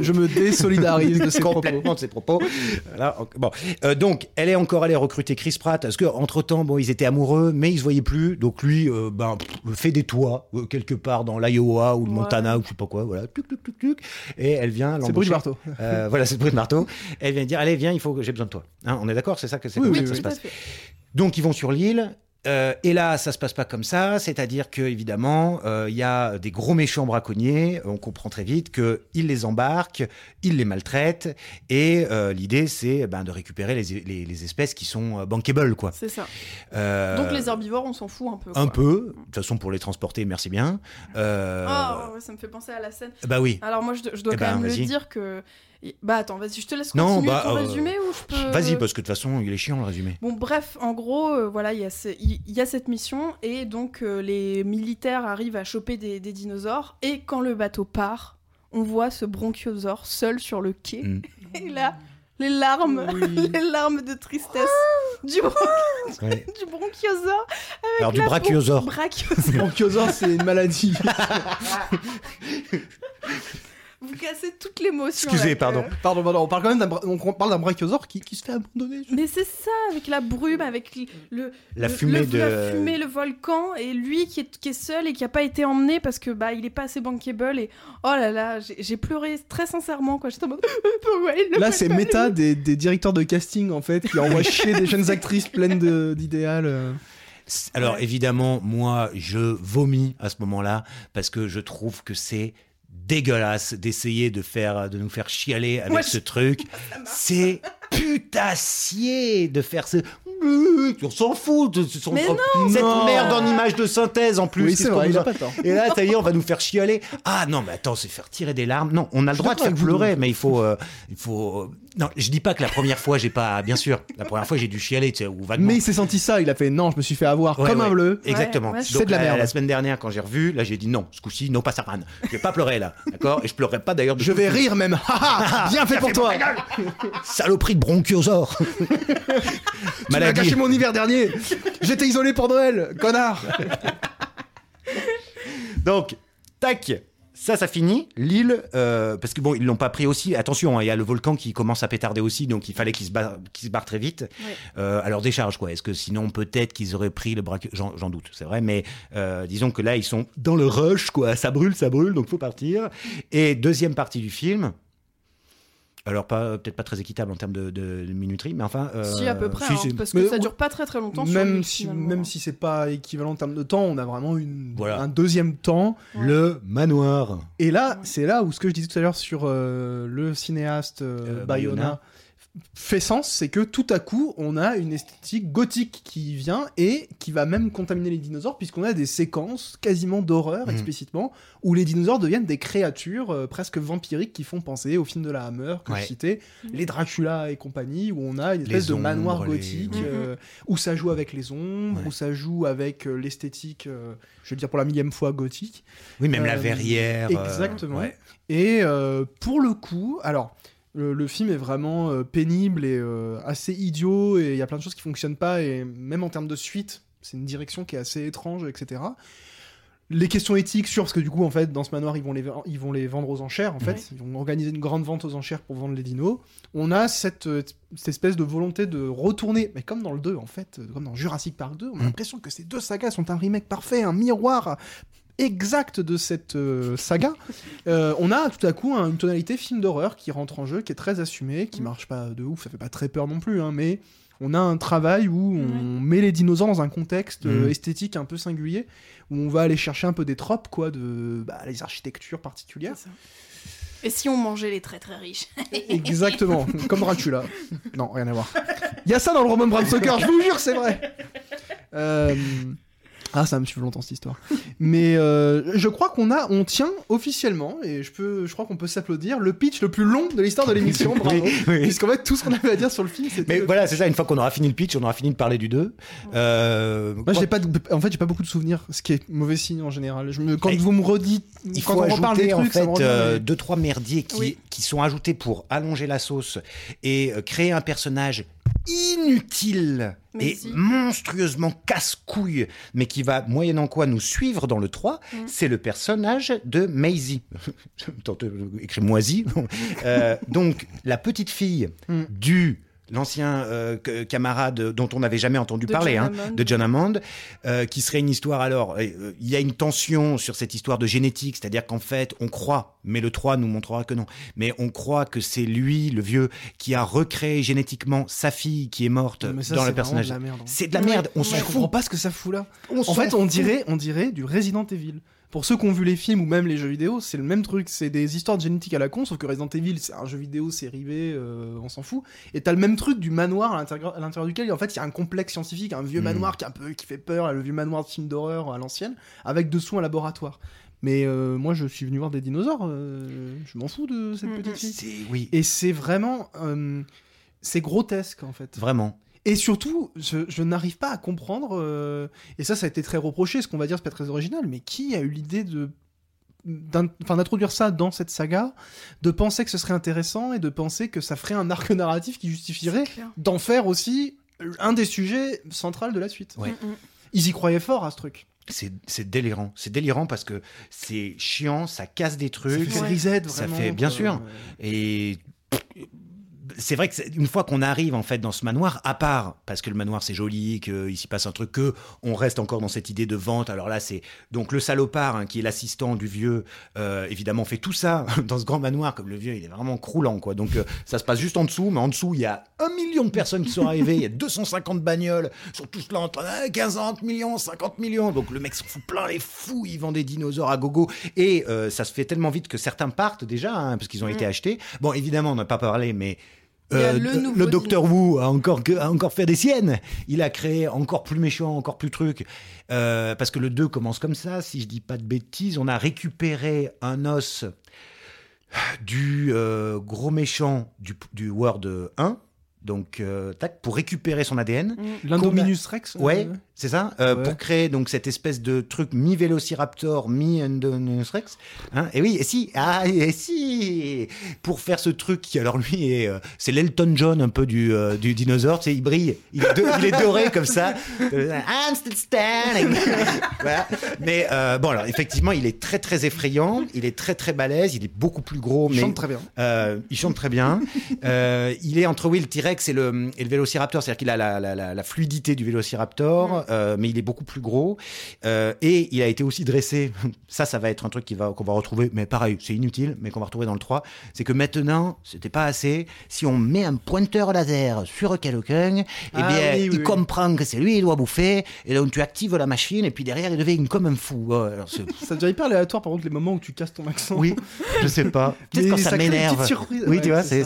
Je me désolidarise de ces propos. complètement de ses propos. Voilà, bon. Euh, donc, elle est encore allée recruter Chris Pratt parce que entre temps, bon, ils étaient amoureux, mais ils se voyaient plus. Donc lui, euh, ben, pff, fait des toits euh, quelque part dans l'Iowa ou le Ouais. Montana ou je sais pas quoi. Voilà, tuc, tuc, tuc, tuc. Et elle vient C'est Bruce l'embaucher. Marteau. Euh, voilà, c'est Bruce Marteau. Elle vient dire, allez, viens, il faut que j'ai besoin de toi. Hein, on est d'accord, c'est ça que c'est Oui, ça se passe. fait. Donc ils vont sur l'île. Euh, et là, ça se passe pas comme ça, c'est-à-dire que évidemment, euh, il y a des gros méchants braconniers. On comprend très vite que ils les embarquent, ils les maltraitent, et euh, l'idée c'est ben, de récupérer les, les- les espèces qui sont bankable, quoi. C'est ça. Donc les herbivores, on s'en fout un peu. un peu, de toute façon pour les transporter, merci bien. Ouais, ça me fait penser à la scène. Bah oui. Alors moi, je, je dois Eh quand ben, même le dire que. Bah attends, vas-y, je te laisse Non, continuer bah, ton euh, résumé ou je peux. Vas-y, parce que de toute façon, il est chiant le résumé. Bon, bref, en gros, euh, voilà, il y, a ce- il il y a cette mission et donc euh, les militaires arrivent à choper des, des dinosaures et quand le bateau part, on voit ce bronchiosaure seul sur le quai Mm. et là, les larmes, Oui. les larmes de tristesse du, bron- Ouais. du bronchiosaure. Alors du brachiosaure. Brachiosaure. Bronchiosaure, c'est une maladie. Vous cassez toute l'émotion. Excusez, pardon. Pardon, pardon, on parle quand même d'un on parle d'un brachiosaure qui, qui se fait abandonner. Mais c'est ça, avec la brume, avec le, le- La le- fumée le- de- la fumée, le volcan, et lui qui est, qui est seul et qui a pas été emmené parce que bah il est pas assez bankable. Et oh là là, j'ai pleuré très sincèrement quoi. J'étais en mode Là, c'est méta des, des directeurs de casting en fait qui envoient chier des jeunes actrices pleines d'idéal. euh. Alors évidemment, moi, je vomis à ce moment-là parce que je trouve que c'est dégueulasse d'essayer de faire de nous faire chialer avec Ouais, ce je- truc. C'est putassier de faire ce on s'en fout de ce son- Mais cette Non. merde en image de synthèse en plus Oui, c'est vrai, a et là, ça y est, on va nous faire chialer. Ah non, mais attends, c'est faire tirer des larmes. Non, on a le droit de faire pleurer, mais il faut, euh, il faut. Non, je dis pas que la première fois, j'ai pas. Bien sûr, la première fois, j'ai dû chialer, tu sais, ou vaguement. Mais il s'est senti ça, il a fait non, je me suis fait avoir Ouais, comme un bleu. Exactement. Ouais, ouais. Donc, C'est de la la, merde. la semaine dernière, quand j'ai revu, là, j'ai dit non, ce coup-ci, non, pas Sarman. Je vais pas pleurer là, d'accord? Et je pleurerai pas d'ailleurs. de Je vais rire même. Haha, Bien fait pour toi. Saloperie de bronchiosaure. Tu m'as gâché mon hiver dernier. J'étais isolé pour Noël, connard. Donc, tac, ça, ça finit. L'île, euh, parce que bon, ils l'ont pas pris aussi. Attention, hein, il y a le volcan qui commence à pétarder aussi, donc il fallait qu'il se, barre, qu'il se barre très vite. Ouais. Euh, leur décharge, quoi. Est-ce que sinon, peut-être qu'ils auraient pris le braquage J'en, j'en doute, c'est vrai. Mais euh, disons que là, ils sont dans le rush, quoi. Ça brûle, ça brûle, donc faut partir. Et deuxième partie du film. Alors, pas, peut-être pas très équitable en termes de, de minuterie, mais enfin. euh, Si, à peu près, si, hein, c'est- parce que Mais ça on- dure pas très très longtemps. Même si, finalement. même si c'est pas équivalent en termes de temps, on a vraiment une, Voilà. un deuxième temps. Le manoir. Et là, Ouais. c'est là où ce que je disais tout à l'heure sur euh, le cinéaste euh, Euh, Bayona Bayona. Fait sens, c'est que tout à coup, on a une esthétique gothique qui vient et qui va même contaminer les dinosaures, puisqu'on a des séquences quasiment d'horreur Mhm. explicitement, où les dinosaures deviennent des créatures euh, presque vampiriques qui font penser au film de la Hammer que Ouais. je citais, Mhm. les Dracula et compagnie, où on a une Les espèce de manoir ombres, gothique, euh, où ça joue avec les ombres, Ouais. où ça joue avec euh, l'esthétique, euh, je vais le dire pour la millième fois, gothique. Oui, même la verrière. euh, exactement. ouais. Et euh, pour le coup, alors le, le film est vraiment euh, pénible et euh, assez idiot et il y a plein de choses qui fonctionnent pas et même en termes de suite, c'est une direction qui est assez étrange, etc. Les questions éthiques sur parce que du coup en fait dans ce manoir ils vont les ils vont les vendre aux enchères en fait Ouais. ils vont organiser une grande vente aux enchères pour vendre les dinos on a cette, euh, cette espèce de volonté de retourner mais comme dans le 2 en fait comme dans Jurassic Park 2 on a Mm. l'impression que ces deux sagas sont un remake parfait un miroir exact de cette euh, saga euh, on a tout à coup un- une tonalité film d'horreur qui rentre en jeu, qui est très assumé, qui Mm. marche pas de ouf, ça fait pas très peur non plus, hein, mais on a un travail où on met les dinosaures dans un contexte euh, Mm. esthétique un peu singulier, où on va aller chercher un peu des tropes, quoi, de bah, les architectures particulières. Et si on mangeait les très très riches Exactement, comme Dracula. Non, rien à voir. Il y a ça dans le roman de Bram Stoker, je vous jure, c'est vrai. Euh, Ah, ça me suit longtemps cette histoire. Mais euh, je crois qu'on a, on tient officiellement, et je peux, je crois qu'on peut s'applaudir, le pitch le plus long de l'histoire de l'émission. Bravo. Oui, oui. Puisqu'en fait, tout ce qu'on avait à dire sur le film, c'était. Mais le- voilà, c'est ça. Une fois qu'on aura fini le pitch, on aura fini de parler du 2. Euh, Moi, j'ai pas de- en fait, j'ai pas beaucoup de souvenirs, ce qui est mauvais signe en général. Je me... Quand Mais vous me redites, il quand faut on reparle des ajouter trucs, en fait euh, deux trois merdiers qui, Oui. qui sont ajoutés pour allonger la sauce et euh, créer un personnage inutile Mais et si. monstrueusement casse-couille, mais qui va moyennant quoi nous suivre dans le 3, Mm. c'est le personnage de Maisie. Tente écrit Moisie. Euh, donc la petite fille Mm. du l'ancien euh, camarade dont on n'avait jamais entendu De parler, John hein, de John Hammond, euh, qui serait une histoire. Alors, euh, il y a une tension sur cette histoire de génétique, c'est-à-dire qu'en fait, on croit, mais le 3 nous montrera que non, mais on croit que c'est lui, le vieux, qui a recréé génétiquement sa fille qui est morte Mais ça, dans c'est le personnage. de la merde. C'est de la merde, on s'en fout. pas ce que ça fout là. On En fait, on dirait, on dirait du Resident Evil. Pour ceux qui ont vu les films ou même les jeux vidéo, c'est le même truc. C'est des histoires de génétique à la con, sauf que Resident Evil, c'est un jeu vidéo série B, euh, on s'en fout. Et t'as le même truc du manoir à l'intérieur duquel, en fait, il y a un complexe scientifique, un vieux Mm. manoir qui, est un peu, qui fait peur, le vieux manoir de film d'horreur à l'ancienne, avec dessous un laboratoire. Mais euh, moi, je suis venu voir des dinosaures. euh, je m'en fous de cette Mm, petite mm. fille. C'est- Oui, Et c'est vraiment. euh, c'est grotesque en fait. vraiment. Et surtout, je, je n'arrive pas à comprendre, euh, et ça, ça a été très reproché, ce qu'on va dire, c'est pas très original, mais qui a eu l'idée de enfin, d'introduire ça dans cette saga, de penser que ce serait intéressant et de penser que ça ferait un arc narratif qui justifierait d'en faire aussi un des sujets centraux de la suite. Ouais. Mm, mm. Ils y croyaient fort à ce truc. C'est délirant. C'est délirant parce que c'est chiant, ça casse des Ça trucs. fait Ouais. reset, Ça vraiment. fait- bien sûr. Et c'est vrai que c'est- une fois qu'on arrive en fait dans ce manoir, à part parce que le manoir c'est joli, qu'il s'y passe un truc, que on reste encore dans cette idée de vente. Alors là, c'est donc le salopard hein, qui est l'assistant du vieux. euh, évidemment, fait tout ça dans ce grand manoir comme le vieux, il est vraiment croulant quoi. Donc euh, ça se passe juste en dessous, mais en dessous il y a un million de personnes qui sont arrivées, il y a 250 bagnoles, ils sont tous là en train de 15 millions, 50 millions. Donc le mec s'en fout plein les fous, il vend des dinosaures à gogo et euh, ça se fait tellement vite que certains partent déjà hein, parce qu'ils ont Mm. été achetés. Bon, évidemment, on n'a pas parlé, mais euh, le docteur Wu a encore, a encore fait des siennes. Il a créé encore plus méchant, encore plus truc. Euh, parce que le 2 commence comme ça, si je dis pas de bêtises. On a récupéré un os du euh, gros méchant du, du World 1, donc euh, tac, pour récupérer son ADN. Mm. L'Indominus Rex. euh, Ouais, c'est ça, euh, Ouais. pour créer donc cette espèce de truc mi-vélociraptor, mi-Indominus Rex. Hein et oui, et si, ah, et si, pour faire ce truc qui, alors lui, est, euh, c'est l'Elton John un peu du, euh, du dinosaure, tu sais, il brille, il est, do- il est doré comme ça. I'm still standing. voilà. Mais bon, alors effectivement, il est très très effrayant, il est très très balèze, il est beaucoup plus gros, Il mais chante très bien. il chante très bien. Il est entre oui le T-Rex et le, et le Vélociraptor, c'est-à-dire qu'il a la, la, la, la fluidité du Vélociraptor, euh, mais il est beaucoup plus gros. Euh, et il a été aussi dressé. Ça, ça va être un truc va qu'on va retrouver, mais pareil, c'est inutile, mais qu'on va retrouver dans le 3. C'est que maintenant, c'était pas assez. Si on met un pointeur laser sur quelqu'un, eh Ah bien, oui, il oui. comprend que c'est lui, il doit bouffer, et donc tu actives la machine, et puis derrière, il devient comme un fou. Oh, alors, Ça devient hyper aléatoire par contre les moments où tu casses ton accent. oui, je sais pas. Peut-être quand ça, m'énerve. Oui, Ouais, tu vois, c'est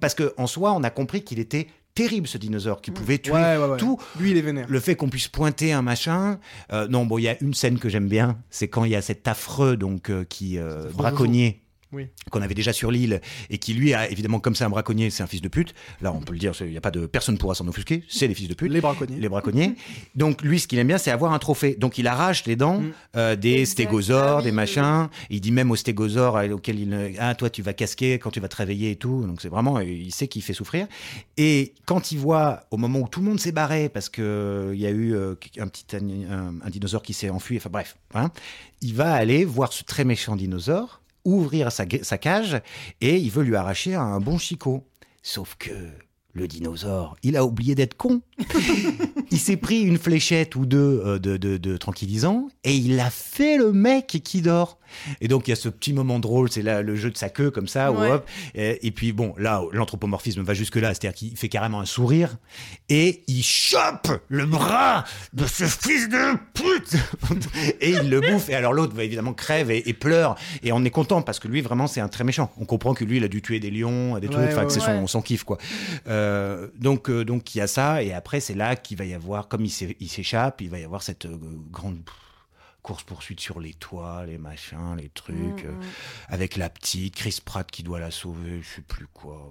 parce que en soi, on a compris qu'il était terrible ce dinosaure, qui pouvait tuer Ouais, ouais, ouais. tout. Lui il est vénère. Le fait qu'on puisse pointer un machin, euh, non, bon, il y a une scène que j'aime bien, c'est quand il y a cet affreux donc euh, qui euh, braconnier. Oui. qu'on avait déjà sur l'île et qui lui a évidemment comme c'est un braconnier c'est un fils de pute là on peut le dire il y a pas de personne pourra s'en offusquer c'est les fils de pute Les braconniers. les braconniers. Donc lui, ce qu'il aime bien, c'est avoir un trophée. Donc il arrache les dents Mm. euh, des stégosaures, des machins. Il dit même aux stégosaures euh, auxquels il ah toi tu vas casquer quand tu vas te réveiller et tout. Donc c'est vraiment, il sait qu'il fait souffrir. Et quand il voit au moment où tout le monde s'est barré parce que euh, il y a eu euh, un petit un dinosaure qui s'est enfui. Enfin bref, hein, il va aller voir ce très méchant dinosaure, ouvrir sa, cage et il veut lui arracher un bon chicot. Sauf que le dinosaure, il a oublié d'être con. il s'est pris une fléchette ou deux euh, de, de, de tranquillisant et il a fait le mec qui dort. Et donc il y a ce petit moment drôle, c'est là le jeu de sa queue comme ça, Ouais. hop. Et, et puis bon, là l'anthropomorphisme va jusque là, c'est-à-dire qu'il fait carrément un sourire et il chope le bras de ce fils de pute et il le bouffe. Et alors l'autre va évidemment crève et, et pleure et on est content parce que lui vraiment c'est un très méchant. On comprend que lui il a dû tuer des lions, des trucs, enfin ouais, que c'est ouais. son, son kiff quoi. Euh, donc euh, donc il y a ça et après c'est là qu'il va y avoir comme il s'échappe, il va y avoir cette euh, grande course poursuite sur les toits, les machins, les trucs Mm, euh, mm. avec la petite Chris Pratt qui doit la sauver, je sais plus quoi.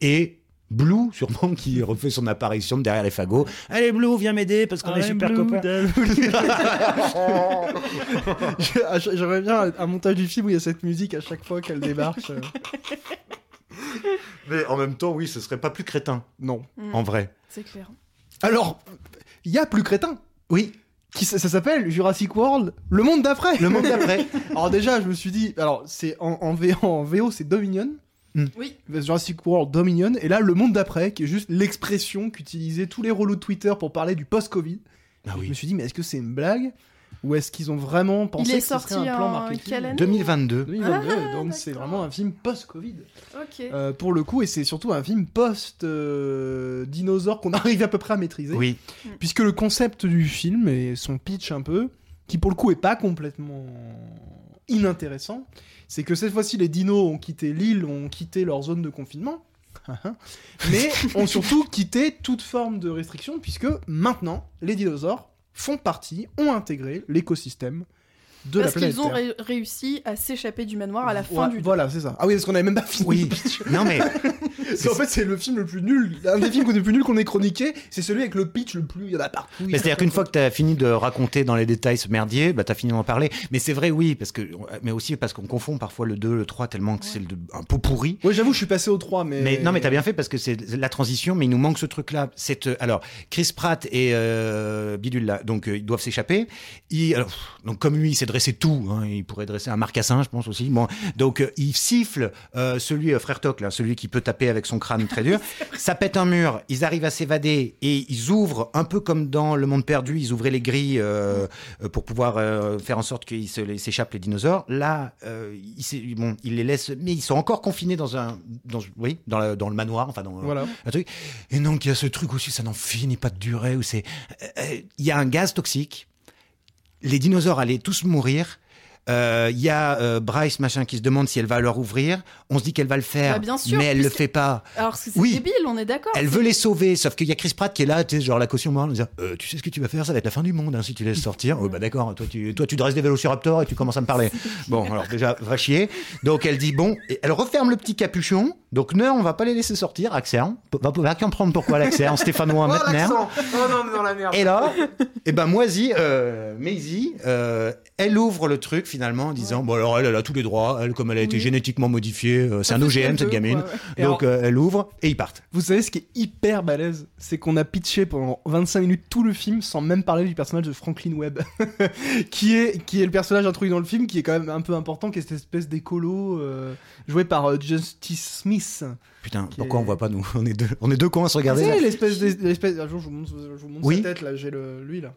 Et Blue, sûrement, qui refait son apparition derrière les fagots. Allez, Blue, viens m'aider parce qu'on est super copains. J'aimerais bien un montage du film où il y a cette musique à chaque fois qu'elle débarque. Mais en même temps, oui, ce serait pas plus crétin, Non. Mm. en vrai. C'est clair. Alors, il y a plus crétin. Oui, Qui, ça ça s'appelle Jurassic World, le monde d'après. le monde d'après. Alors déjà, je me suis dit, alors c'est en, en, V- en VO, c'est Dominion. Oui. Jurassic World Dominion. Et là, le monde d'après, qui est juste l'expression qu'utilisaient tous les relous de Twitter pour parler du post-Covid. Ah Je oui. me suis dit, mais est-ce que c'est une blague? Ou est-ce qu'ils ont vraiment pensé que ce sorti serait un plan en marketing quelle année 2022. 2022, Ah, donc c'est vraiment un film post-Covid. Euh, pour le coup, et c'est surtout un film post-dinosaure qu'on arrive à peu près à maîtriser. Oui, Puisque le concept du film et son pitch un peu, qui pour le coup est pas complètement inintéressant, c'est que cette fois-ci les dinos ont quitté l'île, ont quitté leur zone de confinement, mais ont surtout quitté toute forme de restriction, puisque maintenant les dinosaures font partie, ont intégré l'écosystème de Parce la planète qu'ils ont ré- réussi à s'échapper du manoir à la fin Ouais, du. Voilà, c'est ça. Ah oui, parce qu'on avait même pas fini. oui. le pitch. Non mais Parce qu'en fait, c'est le film le plus nul, un des films les plus nuls qu'on ait chroniqué, c'est celui avec le pitch le plus. Il y en a partout. Mais c'est-à-dire qu'une fois que tu as fini de raconter dans les détails ce merdier, bah, tu as fini d'en parler. Mais c'est vrai, oui, parce que, mais aussi parce qu'on confond parfois le 2, le 3, tellement que c'est un pot pourri. Ouais, j'avoue, je suis passé au 3, mais. Mais non, mais t'as bien fait parce que c'est la transition, mais il nous manque ce truc-là. C'est euh, alors Chris Pratt et euh, Bidule là, donc euh, ils doivent s'échapper. Donc comme lui, il dressé tout. Hein, il pourrait dresser un marcassin, je pense aussi. Bon, donc euh, il siffle euh, celui euh, frère Toc là, celui qui peut taper avec son crâne très dur. Ça pète un mur. Ils arrivent à s'évader et ils ouvrent un peu comme dans Le Monde perdu. Ils ouvraient les grilles pour pouvoir faire en sorte qu'ils s'échappent les dinosaures. Là, ils, s'est- bon, ils les laissent, mais ils sont encore confinés dans un, dans, oui, dans, le- dans le manoir, enfin dans Voilà. un truc. Et donc il y a ce truc aussi, ça n'en finit pas de durer où c'est, il y a un gaz toxique. Les dinosaures allaient tous mourir. Euh, Il y a euh, Bryce machin qui se demande si elle va leur ouvrir. On se dit qu'elle va le faire, Bah, bien sûr, mais elle le fait pas. Alors c'est Oui. débile, on est d'accord. Elle veut les sauver, sauf qu'il y a Chris Pratt qui est là, tu sais, genre la caution morale, en disant Euh, Tu sais ce que tu vas faire, ça va être la fin du monde hein, si tu laisses sortir. Oh, bah d'accord, toi tu, toi tu dresses des vélociraptors et tu commences à me parler. Bon, alors déjà, va chier. Donc elle dit Bon, et elle referme le petit capuchon. Donc non, on va pas les laisser sortir, Axern. Va, va comprendre pourquoi l'Axern, Stéphanois Oh, maintenant. Oh non, on est dans la merde. Et là, et ben Moisy, euh, Maisie, euh, elle ouvre le truc finalement en disant bon alors elle, elle a tous les droits, elle comme elle a été génétiquement modifiée, euh, c'est un OGM cette gamine, quoi, ouais. Et donc alors- euh, elle ouvre et ils partent. Vous savez ce qui est hyper balèze C'est qu'on a pitché pendant 25 minutes tout le film sans même parler du personnage de Franklin Webb, qui, est, qui est le personnage introduit dans le film, qui est quand même un peu important, qui est cette espèce d'écolo euh, joué par euh, Justice Smith. Putain, pourquoi est- on voit pas nous? On est deux, on est deux cons à se regarder. L'espèce l'espèce. Un jour, je vous montre, je vous montre Oui. sa tête là, j'ai le, lui là.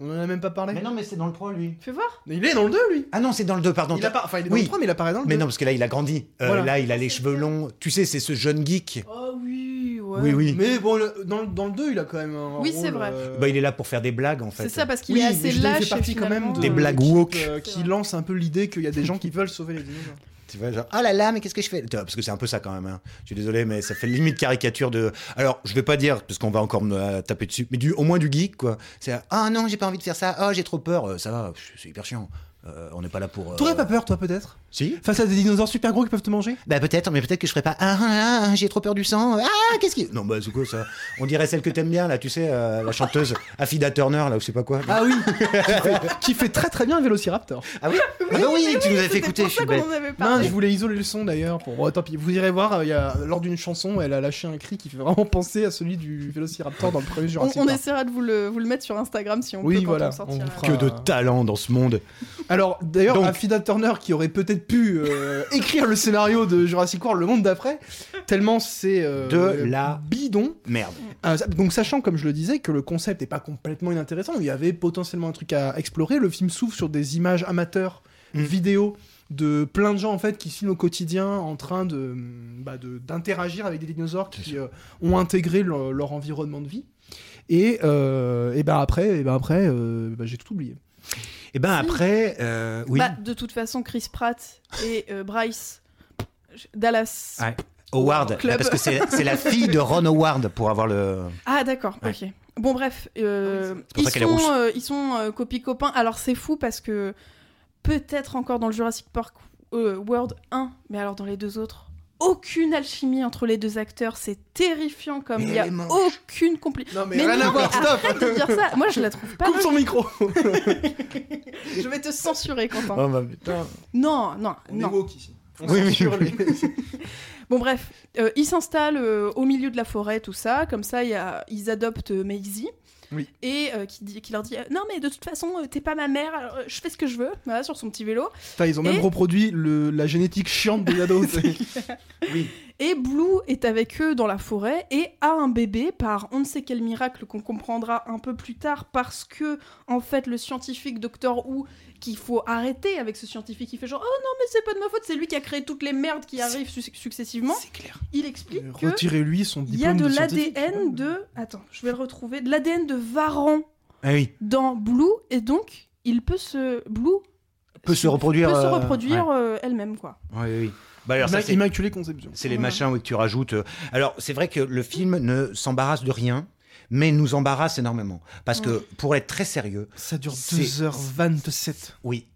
On en a même pas parlé. Mais non, mais c'est dans le 3 lui. Fais voir. Mais il est dans le 2 lui. Ah non, c'est dans le 2, pardon. Il a pas, enfin, il est dans Oui. le 3, mais il apparaît dans le 2. Mais non, parce que là, il a grandi. Euh, Voilà. Là, il a les cheveux longs. Tu sais, c'est ce jeune geek. Oh oui, ouais. Oui, oui. Mais bon, le- dans, le- dans le 2, il a quand même un. Oui, c'est rôle, vrai. euh, Bah, il est là pour faire des blagues, en fait. C'est ça parce qu'il Oui, est mais assez je lâche. fait partie quand même de Des euh, blagues l'équipe, woke. euh, C'est qui vrai. lance un peu l'idée qu'il y a des gens qui veulent sauver les dinosaures. Tu vois, genre, ah là là, mais qu'est-ce que je fais? Parce que c'est un peu ça quand même. hein. Je suis désolé, mais ça fait limite caricature de. Alors, je vais pas dire, parce qu'on va encore me euh, taper dessus, mais au moins du geek, quoi. C'est ah non, j'ai pas envie de faire ça. Oh, j'ai trop peur. Euh, ça va, c'est hyper chiant. Euh, on n'est pas là pour. euh, T'aurais pas peur, toi, peut-être? Si Face à des dinosaures super gros qui peuvent te manger? Bah peut-être, mais peut-être que je ferais pas. Ah, ah, ah, j'ai trop peur du sang. Ah, qu'est-ce qui. Non, bah c'est quoi ça? On dirait celle que t'aimes bien, là, tu sais, euh, la chanteuse Affida Turner, là, ou je sais pas quoi. Ah oui qui, fait, qui fait très très bien le Vélociraptor. Ah oui? Ah bah oui, tu nous as fait écouter, je suis bête. je voulais isoler le son d'ailleurs. Pour... Bon, tant pis. Vous irez voir, euh, il y a, lors d'une chanson, elle a lâché un cri qui fait vraiment penser à celui du Vélociraptor dans le premier On, Jurassic on Park. essaiera de vous le, vous le mettre sur Instagram si on Oui, peut quand voilà, on sortira. on vous fera- Que de talent dans ce monde. Alors, d'ailleurs, Affida Turner qui aurait peut-être pu euh, écrire le scénario de Jurassic World, le monde d'après, tellement c'est euh, De la- bidon. Merde. Euh, donc, sachant, comme je le disais, que le concept n'est pas complètement inintéressant, il y avait potentiellement un truc à explorer. Le film s'ouvre sur des images amateurs, Mm. vidéo de plein de gens en fait qui filment au quotidien en train de bah, de- d'interagir avec des dinosaures qui ont intégré leur, leur environnement de vie. Et, et ben après, et ben après, bah, j'ai tout oublié. Et ben après, euh, oui. Bah, de toute façon, Chris Pratt et euh, Bryce Dallas. Ouais. Howard, Club. parce que c'est c'est la fille de Ron Howard pour avoir le. Ah d'accord, Ouais. ok. Bon bref, euh, ils, sont, euh, ils sont euh, copie copains. Alors c'est fou parce que peut-être encore dans le Jurassic Park euh, World 1, mais alors dans les deux autres, aucune alchimie entre les deux acteurs. C'est terrifiant comme il y a est aucune complicité. Non mais, Mais rien non, à voir, stop Arrête de dire ça. Moi je la trouve pas. Coupe son micro Je vais te censurer, Quentin. Oh bah putain. Non, non, On est non. woke ici. On Oui, oui, censure oui. les- Bon bref, euh, ils s'installent euh, au milieu de la forêt, tout ça. Comme ça, il y a, ils adoptent euh, Maisie. Oui. Et euh, qui, dit, qui leur dit euh, Non, mais de toute façon, euh, t'es pas ma mère, alors, je fais ce que je veux. Voilà, sur son petit vélo. Putain, ils ont même reproduit le, la génétique chiante des ados. Oui. Et Blue est avec eux dans la forêt et a un bébé par on ne sait quel miracle qu'on comprendra un peu plus tard parce que, en fait, le scientifique Docteur Who, qu'il faut arrêter avec ce scientifique qui fait genre Oh non, mais c'est pas de ma faute, c'est lui qui a créé toutes les merdes qui arrivent su- successivement. C'est clair. Il explique que. Retirez-lui son Il y a de l'ADN de. Attends, je vais le retrouver. De l'ADN de Varan Ah oui. dans Blue, et donc il peut se. Blue Peut se reproduire. peut se euh, reproduire euh, elle-même, quoi. Oui, oui. Bah alors ça, c'est- Immaculée conception. C'est les machins que tu rajoutes. euh. Alors, c'est vrai que le film ne s'embarrasse de rien, mais nous embarrasse énormément. Parce que, pour être très sérieux, Ça dure C'est- 2h27. oui.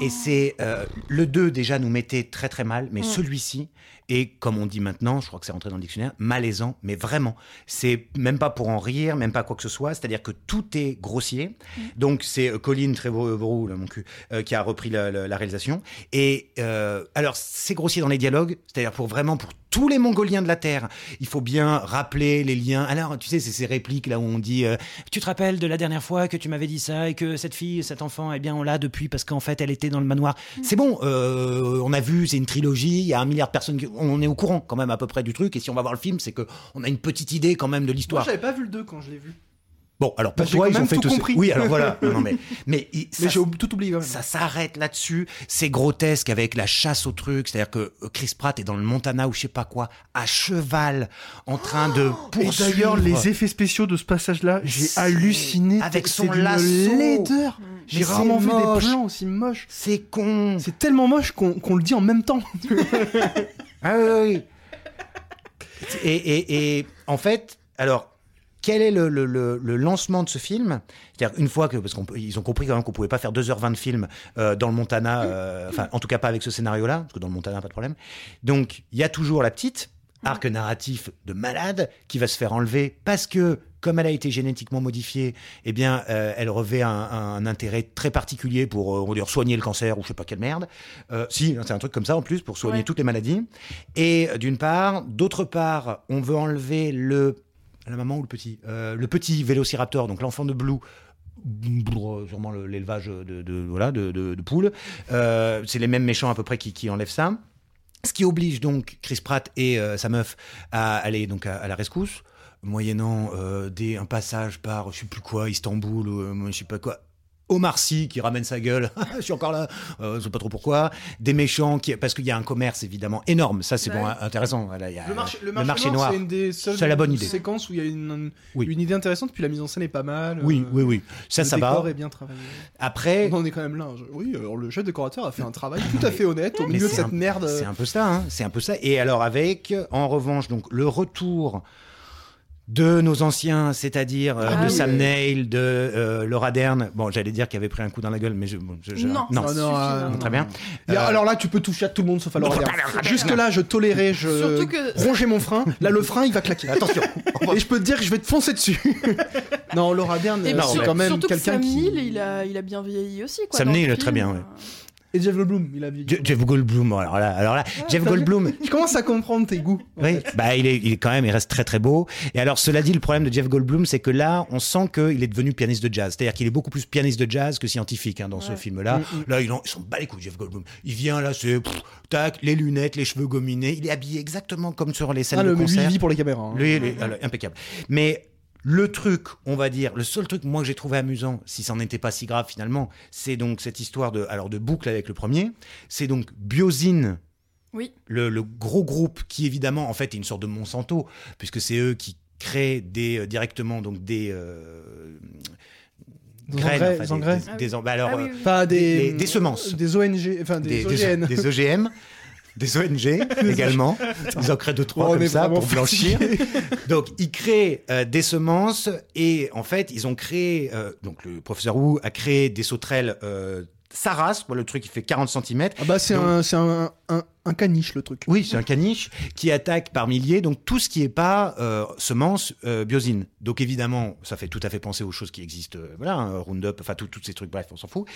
Et c'est. euh, le 2, déjà, nous mettait très très mal, mais celui-ci est, comme on dit maintenant, je crois que c'est rentré dans le dictionnaire, malaisant, mais vraiment. C'est même pas pour en rire, même pas quoi que ce soit, c'est-à-dire que tout est grossier. Donc, c'est euh, Colin Trevorrow, mon cul, euh, qui a repris la, la- la réalisation. Et euh, alors, c'est grossier dans les dialogues, c'est-à-dire pour vraiment, pour tous les Mongoliens de la Terre, il faut bien rappeler les liens. Alors, tu sais, c'est ces répliques là où on dit euh, Tu te rappelles de la dernière fois que tu m'avais dit ça et que cette fille, cet enfant, eh bien, on l'a depuis parce qu'en fait, elle était dans le manoir. C'est bon, euh, on a vu, c'est une trilogie, il y a un milliard de personnes, qui- on est au courant quand même à peu près du truc. Et si on va voir le film, c'est que on a une petite idée quand même de Moi, l'histoire. j'avais pas vu le 2 quand je l'ai vu. Bon, alors pour Bah, toi, ils ont fait tout compris. Oui, alors voilà. Non, non, mais mais, il- Mais ça- j'ai tout oublié quand même. ça s'arrête là-dessus. C'est grotesque avec la chasse au truc. C'est-à-dire que euh, Chris Pratt est dans le Montana ou je sais pas quoi, à cheval, en train de Et poursuivre. d'ailleurs, les effets spéciaux de ce passage-là, j'ai halluciné. avec son lasso. laideur. J'ai rarement vu moche. des plans aussi moches. C'est con. C'est tellement moche qu'on qu'on le dit en même temps. Ah. Et, en fait, alors, quel est le lancement de ce film? C'est-à-dire, une fois que, parce qu'ils ont compris quand même qu'on pouvait pas faire 2h20 de film euh, dans le Montana, euh, enfin, en tout cas pas avec ce scénario-là, parce que dans le Montana, pas de problème. Donc, il y a toujours la petite, arc narratif de malade, qui va se faire enlever parce que, comme elle a été génétiquement modifiée, eh bien, euh, elle revêt un, un intérêt très particulier pour, euh, on va dire, soigner le cancer ou je sais pas quelle merde. Euh, si, c'est un truc comme ça en plus, pour soigner Ouais. toutes les maladies. Et d'une part, d'autre part, on veut enlever le la maman ou le petit le petit vélociraptor, donc l'enfant de Blue. Sûrement le- l'élevage de, de- voilà de, de- de poules. Euh, c'est les mêmes méchants à peu près qui, qui enlèvent ça. Ce qui oblige donc Chris Pratt et euh, sa meuf à aller donc à, à la rescousse, moyennant euh, des, un passage par je sais plus quoi, Istanbul ou euh, je sais pas quoi. Omar Sy qui ramène sa gueule, je suis encore là, euh, je sais pas trop pourquoi. Des méchants qui, parce qu'il y a un commerce évidemment énorme, ça c'est Ouais. bon, intéressant. Y a Le marché, le le marché marché noir, c'est une des seules la bonne idée. séquences où il y a une, Oui. une idée intéressante, puis la mise en scène est pas mal. Oui, euh, oui, oui, ça, le ça décor va. est bien travaillé. Après, On en est quand même là. je- Oui, alors le chef décorateur a fait un travail tout à fait honnête au milieu de cette un- merde. C'est un peu ça, hein, c'est un peu ça. Et alors avec, en revanche, donc le retour de nos anciens, c'est-à-dire euh, Ah de oui. Sam Neill, de euh, Laura Dern. Bon, j'allais dire qu'il avait pris un coup dans la gueule, mais je, bon, je- je- Non, non. ah, non. Très bien. Euh, Alors là, tu peux toucher à tout le monde sauf à Laura Dern. Jusque là, je tolérais, je que- rongeais mon frein. Là, le frein, il va claquer. Attention. Et je peux te dire que je vais te foncer dessus. non, Laura Dern, euh, c'est quand même quelqu'un Sam qui. Neill, il a, il a bien vieilli aussi. Quoi, Sam Neill, très bien, ouais. Et Jeff Goldblum, il a vieilli. Je- Jeff Goldblum, alors là, alors là Jeff Goldblum, Je commence à comprendre tes goûts. Oui, fait. bah il est, il est quand même, il reste très très beau. Et alors, cela dit, le problème de Jeff Goldblum, c'est que là, on sent qu'il est devenu pianiste de jazz. C'est-à-dire qu'il est beaucoup plus pianiste de jazz que scientifique hein, dans ce film-là. Mm, mm. Là, il, en, il s'en bat les couilles, Jeff Goldblum. Il vient là, c'est pff, tac, les lunettes, les cheveux gominés. Il est habillé exactement comme sur les scènes Ah, de le, lui, concert. il vit pour les caméras. hein. Lui, il est- alors, impeccable. Mais le truc, on va dire, le seul truc moi que j'ai trouvé amusant, si ça n'était pas si grave finalement, c'est donc cette histoire de, alors de boucle avec le premier. C'est donc Biosine Oui. le, le gros groupe qui évidemment en fait est une sorte de Monsanto puisque c'est eux qui créent des euh, directement donc des euh, Des graines, engrais- enfin, des engrais. des, des en- bah alors Ah oui, euh, oui. Pas des, des- des semences. Des ONG, enfin des, des, des- OGN. des OGM des ONG également. Ils en créent deux trois Oh, comme ça pour blanchir. donc ils créent euh, des semences et en fait ils ont créé euh, donc le professeur Wu a créé des sauterelles Saras, moi, le truc qui fait 40 cm Ah bah c'est un, un, un, un caniche le truc. Oui, c'est un caniche qui attaque par milliers, donc tout ce qui n'est pas euh, semence euh, biosine. Donc évidemment, ça fait tout à fait penser aux choses qui existent, euh, voilà, hein, Roundup, enfin tous ces trucs, bref, on s'en fout,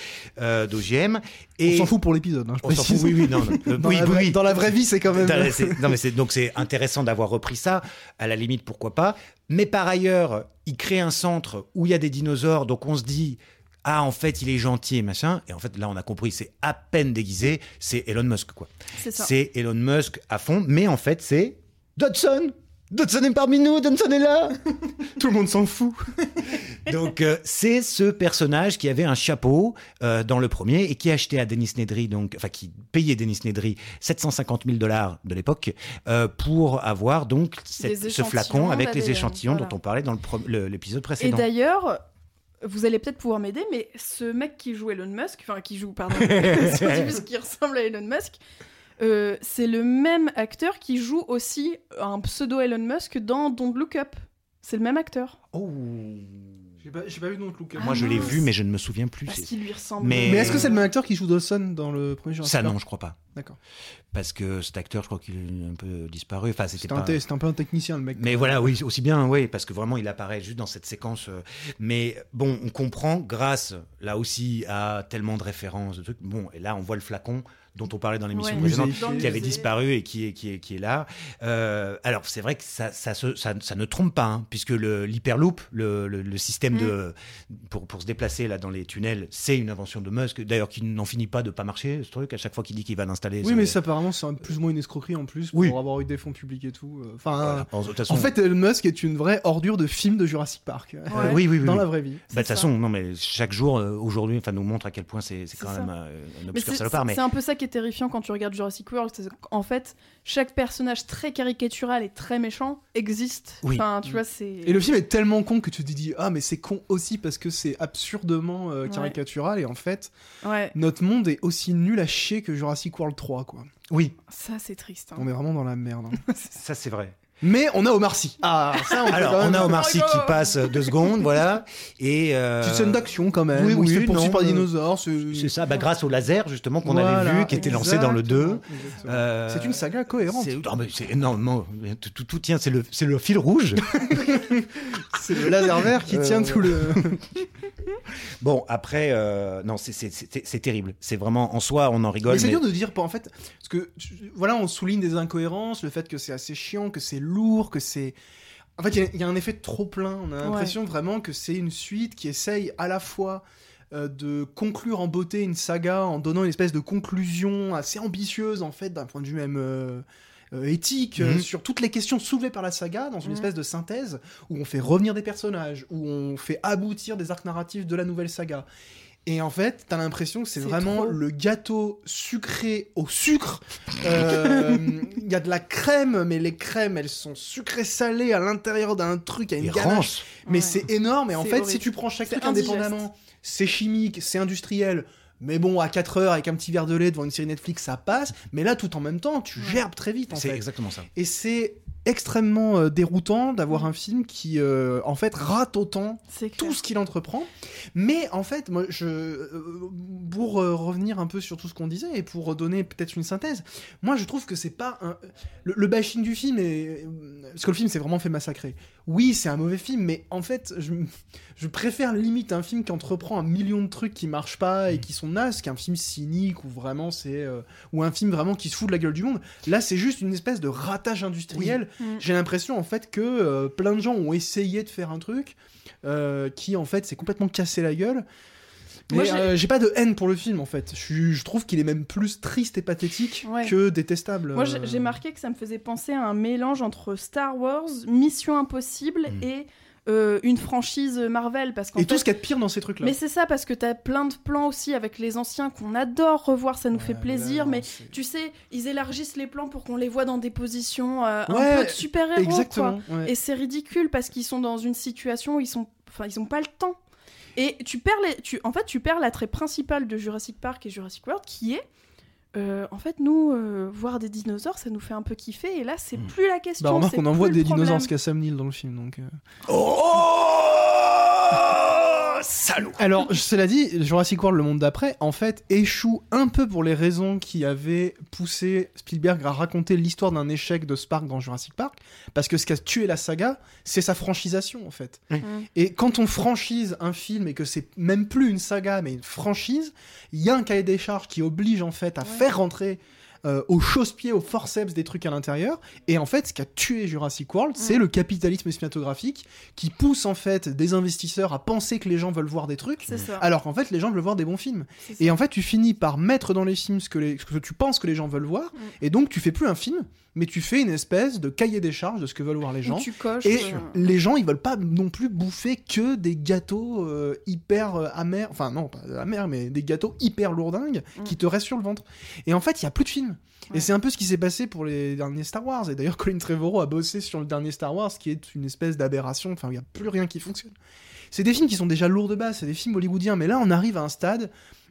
euh, d'OGM. Et On s'en fout pour l'épisode. Hein, je On s'en fout, oui, oui, non, non, euh, Dans, oui, la vraie, oui. dans la vraie vie, c'est quand même. Non, mais donc c'est intéressant d'avoir repris ça. À la limite, pourquoi pas. Mais par ailleurs, il crée un centre où il y a des dinosaures, donc on se dit. Ah, en fait, il est gentil et machin. Et en fait, là, on a compris, c'est à peine déguisé. C'est Elon Musk, quoi. C'est ça. C'est Elon Musk à fond, mais en fait, c'est Dodson. Dodson est parmi nous, Dodson est là. Tout le monde s'en fout. Donc, euh, c'est ce personnage qui avait un chapeau euh, dans le premier et qui achetait à Denis Nedry, donc, enfin, qui payait Denis Nedry 750 000 dollars de l'époque euh, pour avoir donc cette- ce flacon avec les échantillons voilà. dont on parlait dans l'épisode Et précédent. d'ailleurs, vous allez peut-être pouvoir m'aider, mais ce mec qui joue Elon Musk, enfin qui joue, pardon, qui ressemble à Elon Musk, euh, c'est le même acteur qui joue aussi un pseudo Elon Musk dans Don't Look Up. C'est le même acteur. Oh. J'ai pas, j'ai pas vu non plus. Ah Moi, je l'ai mince. vu, mais je ne me souviens plus. Parce qu'il lui ressemble. Mais- Mais est-ce que c'est le même acteur qui joue Dawson dans le premier Jurassic Ça, non, je crois pas. D'accord. Parce que cet acteur, je crois qu'il est un peu disparu. Enfin, c'était pas. un peu un technicien le mec. Mais voilà, oui, aussi bien, oui, parce que vraiment, il apparaît juste dans cette séquence. euh, Mais bon, on comprend grâce, là aussi, à tellement de références, de trucs. Bon, et là, on voit le flacon. Dont on parlait dans l'émission Ouais. précédente, Musée. Qui avait disparu et qui est, qui est, qui est là. Euh, alors, c'est vrai que ça, ça, se- ça, ça ne trompe pas, hein, puisque le- l'hyperloop, le, le, le système de, pour, pour se déplacer là dans les tunnels, c'est une invention de Musk, d'ailleurs, qui n'en finit pas de pas marcher, ce truc, à chaque fois qu'il dit qu'il va l'installer. Oui, mais ça, apparemment, c'est un- plus ou moins une escroquerie en plus pour Oui. avoir eu des fonds publics et tout. euh, Enfin, Voilà. Façon, en fait, Elon Musk est une vraie ordure de film de Jurassic Park. euh, oui, oui, oui. Dans oui. la vraie vie. Bah, de toute façon, non, mais chaque jour, euh, aujourd'hui, enfin, nous montre à quel point c'est quand ça. même euh, un obscur salopard. C'est un peu ça qui est terrifiant quand tu regardes Jurassic World. c'est En fait, chaque personnage très caricatural et très méchant existe. Oui. Enfin, tu vois, c'est. Et le film est tellement con que tu te dis ah mais c'est con aussi parce que c'est absurdement euh, Ouais. caricatural et en fait Ouais, notre monde est aussi nul à chier que Jurassic World 3 quoi. oui, ça c'est triste. hein. On est vraiment dans la merde. hein. ça c'est vrai. Mais on a Omar Sy. Ah ça on Alors, on a Omar Sy qui Oh, passe euh, deux secondes, voilà. Et. euh, Petite scène d'action quand même. oui, oui, fait poursuivre non, par des dinosaures. C'est C'est ça, bah, grâce au laser justement qu'on Voilà, avait vu, qui était lancé dans le 2. exactement, exactement. Euh, C'est une saga cohérente. C'est non, mais c'est énormément. Tout, tout- tout tient, c'est le, c'est le fil rouge. C'est le laser vert qui Euh, tient tout le. bon, après, euh, non, c'est- c'est c'est- c'est terrible. C'est vraiment, en soi, on en rigole. Mais c'est mais- dur de dire, en fait, parce que voilà, on souligne des incohérences, le fait que c'est assez chiant, que c'est lourd, que c'est. En fait, il y a- il y, a un effet trop plein. On a l'impression vraiment que c'est une suite qui essaye à la fois euh, de conclure en beauté une saga en donnant une espèce de conclusion assez ambitieuse, en fait, d'un point de vue même. euh, éthique euh, Mhm. sur toutes les questions soulevées par la saga dans une Mhm. espèce de synthèse où on fait revenir des personnages où on fait aboutir des arcs narratifs de la nouvelle saga et en fait, t'as l'impression que c'est vraiment trop. le gâteau sucré au sucre. Euh, Il y a de la crème, mais les crèmes, elles sont sucrées salées à l'intérieur d'un truc, à une ganache. Mais Ouais. c'est énorme. Et en fait, si tu prends chaque C'est truc indigeste. indépendamment, c'est chimique, c'est industriel. Mais bon, à 4 heures avec un petit verre de lait devant une série Netflix, ça passe. Mais là, tout en même temps, tu gerbes très vite. En C'est exactement ça. Et c'est extrêmement euh, déroutant d'avoir Mm. un film qui, euh, en fait, rate autant tout ce qu'il entreprend. Mais en fait, moi, je, euh, pour euh, revenir un peu sur tout ce qu'on disait et pour donner peut-être une synthèse, moi je trouve que c'est pas un... le, le bashing du film est parce que le film s'est vraiment fait massacrer. Oui, c'est un mauvais film, mais en fait, je, je préfère limite un film qui entreprend un million de trucs qui marchent pas et qui sont nazes qu'un film cynique ou vraiment c'est euh, ou un film vraiment qui se fout de la gueule du monde. Là, c'est juste une espèce de ratage industriel. Mm. J'ai l'impression en fait que euh, plein de gens ont essayé de faire un truc euh, qui en fait s'est complètement cassé la gueule. Mais Moi, j'ai- euh, j'ai pas de haine pour le film en fait. Je, trouve qu'il est même plus triste et pathétique Ouais. que détestable. Moi, j'ai j'ai marqué que ça me faisait penser à un mélange entre Star Wars, Mission Impossible Mm. et euh, une franchise Marvel. Parce qu'en Et fait, tout ce qu'il y a de pire dans ces trucs-là. Mais c'est ça, parce que t'as plein de plans aussi avec les anciens qu'on adore revoir, ça nous fait plaisir, là, mais c'est- tu sais, ils élargissent les plans pour qu'on les voit dans des positions euh, Ouais, un peu de super-héros, quoi. Ouais. Et c'est ridicule parce qu'ils sont dans une situation où ils sont, enfin, ils ont pas le temps. Et tu perds les, tu, en fait, tu perds l'attrait principal de Jurassic Park et Jurassic World, qui est, euh, en fait, nous euh, voir des dinosaures, ça nous fait un peu kiffer. Et là, c'est Mm. plus la question. Bah, remarque qu'on envoie des dinosaures Sam Neill dans le film. Donc, euh. Oh Salaud Alors, cela dit, Jurassic World, le monde d'après, en fait, échoue un peu pour les raisons qui avaient poussé Spielberg à raconter l'histoire d'un échec de Spark dans Jurassic Park. Parce que ce qui a tué la saga, c'est sa franchisation, en fait. Mm. Et quand on franchise un film et que c'est même plus une saga, mais une franchise, il y a un cahier des charges qui oblige, en fait, à Ouais. faire rentrer. Euh, au chausse-pied, au forceps des trucs à l'intérieur. Et en fait, ce qui a tué Jurassic World, c'est le capitalisme cinématographique qui pousse en fait des investisseurs à penser que les gens veulent voir des trucs, alors qu'en fait les gens veulent voir des bons films. Et en fait, tu finis par mettre dans les films ce que, les- ce que tu penses que les gens veulent voir, et donc tu fais plus un film, mais tu fais une espèce de cahier des charges de ce que veulent voir les gens. tu coches. Et euh, les gens, ils veulent pas non plus bouffer que des gâteaux euh, hyper euh, amers, enfin non, pas amers, mais des gâteaux hyper lourdingues Mm. qui te restent sur le ventre. Et en fait, il y a plus de films. Et c'est un peu ce qui s'est passé pour les derniers Star Wars. Et d'ailleurs, Colin Trevorrow a bossé sur le dernier Star Wars, qui est une espèce d'aberration. Enfin, il n'y a plus rien qui fonctionne. C'est des films qui sont déjà lourds de base, c'est des films hollywoodiens. Mais là, on arrive à un stade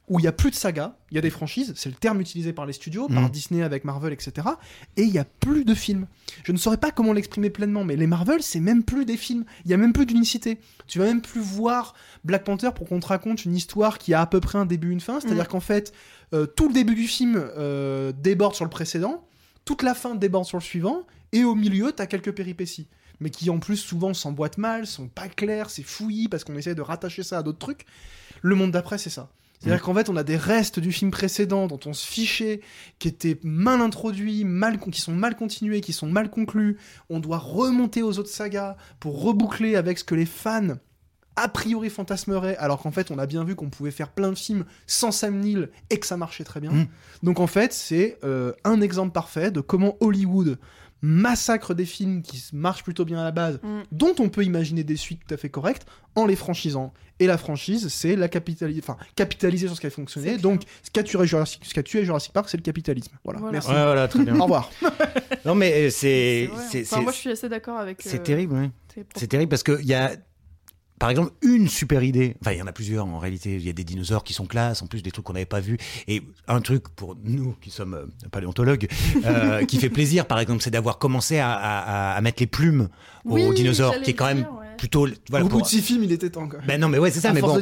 où il y a plus de sagas, il y a des franchises, c'est le terme utilisé par les studios, par Mhm. Disney avec Marvel, etc. Et il y a plus de films. Je ne saurais pas comment l'exprimer pleinement, mais les Marvel, c'est même plus des films. Il y a même plus d'unicité. Tu vas même plus voir Black Panther pour qu'on te raconte une histoire qui a à peu près un début, une fin. C'est-à-dire Mhm. qu'en fait, euh, tout le début du film euh, déborde sur le précédent, toute la fin déborde sur le suivant, et au milieu, t'as quelques péripéties. Mais qui en plus souvent s'emboîtent mal, sont pas clairs, c'est fouillis parce qu'on essaie de rattacher ça à d'autres trucs. Le monde d'après, c'est ça. C'est-à-dire qu'en fait, on a des restes du film précédent dont on se fichait, qui étaient mal introduits, mal, qui sont mal continués, qui sont mal conclus. On doit remonter aux autres sagas pour reboucler avec ce que les fans a priori fantasmeraient, alors qu'en fait, on a bien vu qu'on pouvait faire plein de films sans Sam Neill et que ça marchait très bien. Mm. Donc en fait, c'est euh, un exemple parfait de comment Hollywood massacre des films qui marchent plutôt bien à la base, Mm. dont on peut imaginer des suites tout à fait correctes, en les franchisant. Et la franchise, c'est la capitaliser, enfin, capitaliser sur ce qui a fonctionné. Donc, ce qu'a tué Jurassic, ce qu'a tué Jurassic Park, c'est le capitalisme. Voilà. Voilà. Merci. Ouais, voilà, très bien. Au revoir. non, mais euh, C'est Enfin, moi, je suis assez d'accord avec. C'est euh, terrible, ouais. C'est terrible parce qu'il y a, par exemple, une super idée. Enfin, il y en a plusieurs en réalité. Il y a des dinosaures qui sont classe, en plus des trucs qu'on n'avait pas vus. Et un truc pour nous qui sommes euh, paléontologues, euh, qui fait plaisir, par exemple, c'est d'avoir commencé à, à- à mettre les plumes Oui, aux dinosaures, qui est quand même dire, ouais. plutôt. Voilà, Au bout pour- de six films, il était temps. Quoi. ben non, mais ouais, c'est ça. À mais bon,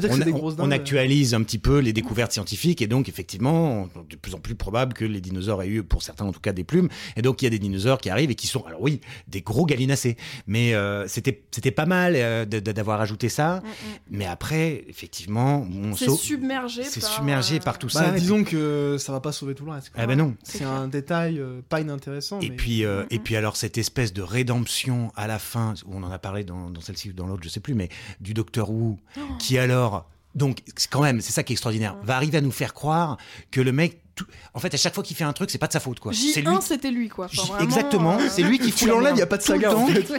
on, actualise un petit peu les découvertes scientifiques et donc effectivement, de plus en plus probable que les dinosaures aient eu, pour certains en tout cas, des plumes. Et donc il y a des dinosaures qui arrivent et qui sont, alors oui, des gros gallinacés. Mais euh, c'était c'était pas mal euh, d'avoir ajouté ça. Mm, mm. Mais après, effectivement, on C'est submergé. c'est par, submergé euh, par tout Bah, ça. disons que ça va pas sauver tout le reste. quoi. Ah ben non. C'est un détail euh, pas inintéressant. Et mais- puis, euh, et puis alors cette espèce de rédemption à la fin, où on en a parlé dans, dans celle-ci ou dans l'autre, je sais plus, mais du Docteur Who, Oh. qui alors, donc quand même, c'est ça qui est extraordinaire, va arriver à nous faire croire que le mec, tout- en fait, à chaque fois qu'il fait un truc, c'est pas de sa faute, quoi. C'est lui. J1, c'était lui, quoi. Enfin, J- vraiment, Exactement, euh, c'est lui qui fout la l'enlèves, merde y a pas de saga, en fait.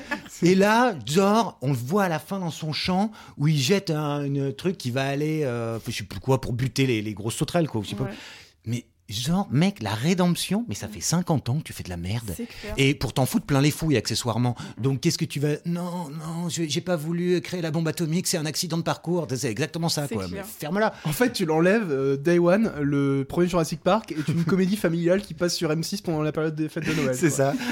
Et là, genre, on le voit à la fin dans son champ où il jette un une truc qui va aller, euh, je sais plus quoi, pour buter les, les grosses sauterelles, quoi. Je sais pas. ouais, Mais genre, mec, la rédemption, mais ça fait 50 ans que tu fais de la merde. c'est. Et pour t'en foutre plein les fouilles accessoirement. Donc qu'est-ce que tu vas Non, non, je- j'ai pas voulu créer la bombe atomique, c'est un accident de parcours. C'est exactement ça, C'est quoi. ferme-la. En fait, tu l'enlèves, euh, Day One, le premier Jurassic Park est une comédie familiale qui passe sur M6 pendant la période des fêtes de Noël. quoi. ça.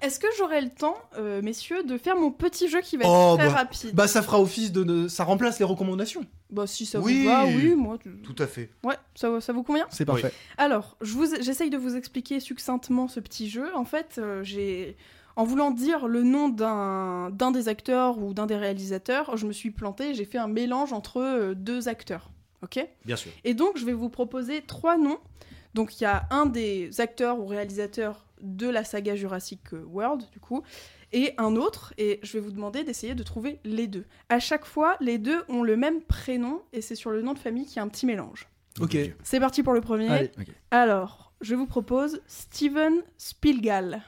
Est-ce que j'aurai le temps, euh, messieurs, de faire mon petit jeu qui va Oh, être très bah. rapide Bah, ça fera office de, de- Ça remplace les recommandations. Bah, si ça Oui. vous va, oui, moi. tu- Tout à fait. Ouais, ça, ça vous convient? C'est parfait. Alors, je vous, j'essaye de vous expliquer succinctement ce petit jeu. En fait, euh, j'ai, en voulant dire le nom d'un, d'un des acteurs ou d'un des réalisateurs, je me suis plantée. J'ai fait un mélange entre euh, deux acteurs. Ok? Bien sûr. Et donc, je vais vous proposer trois noms. Donc, il y a un des acteurs ou réalisateurs de la saga Jurassic World, du coup, et un autre. Et je vais vous demander d'essayer de trouver les deux. À chaque fois, les deux ont le même prénom, et c'est sur le nom de famille qu'il y a un petit mélange. Ok. C'est parti pour le premier. Allez. Alors, je vous propose Steven Spielgal.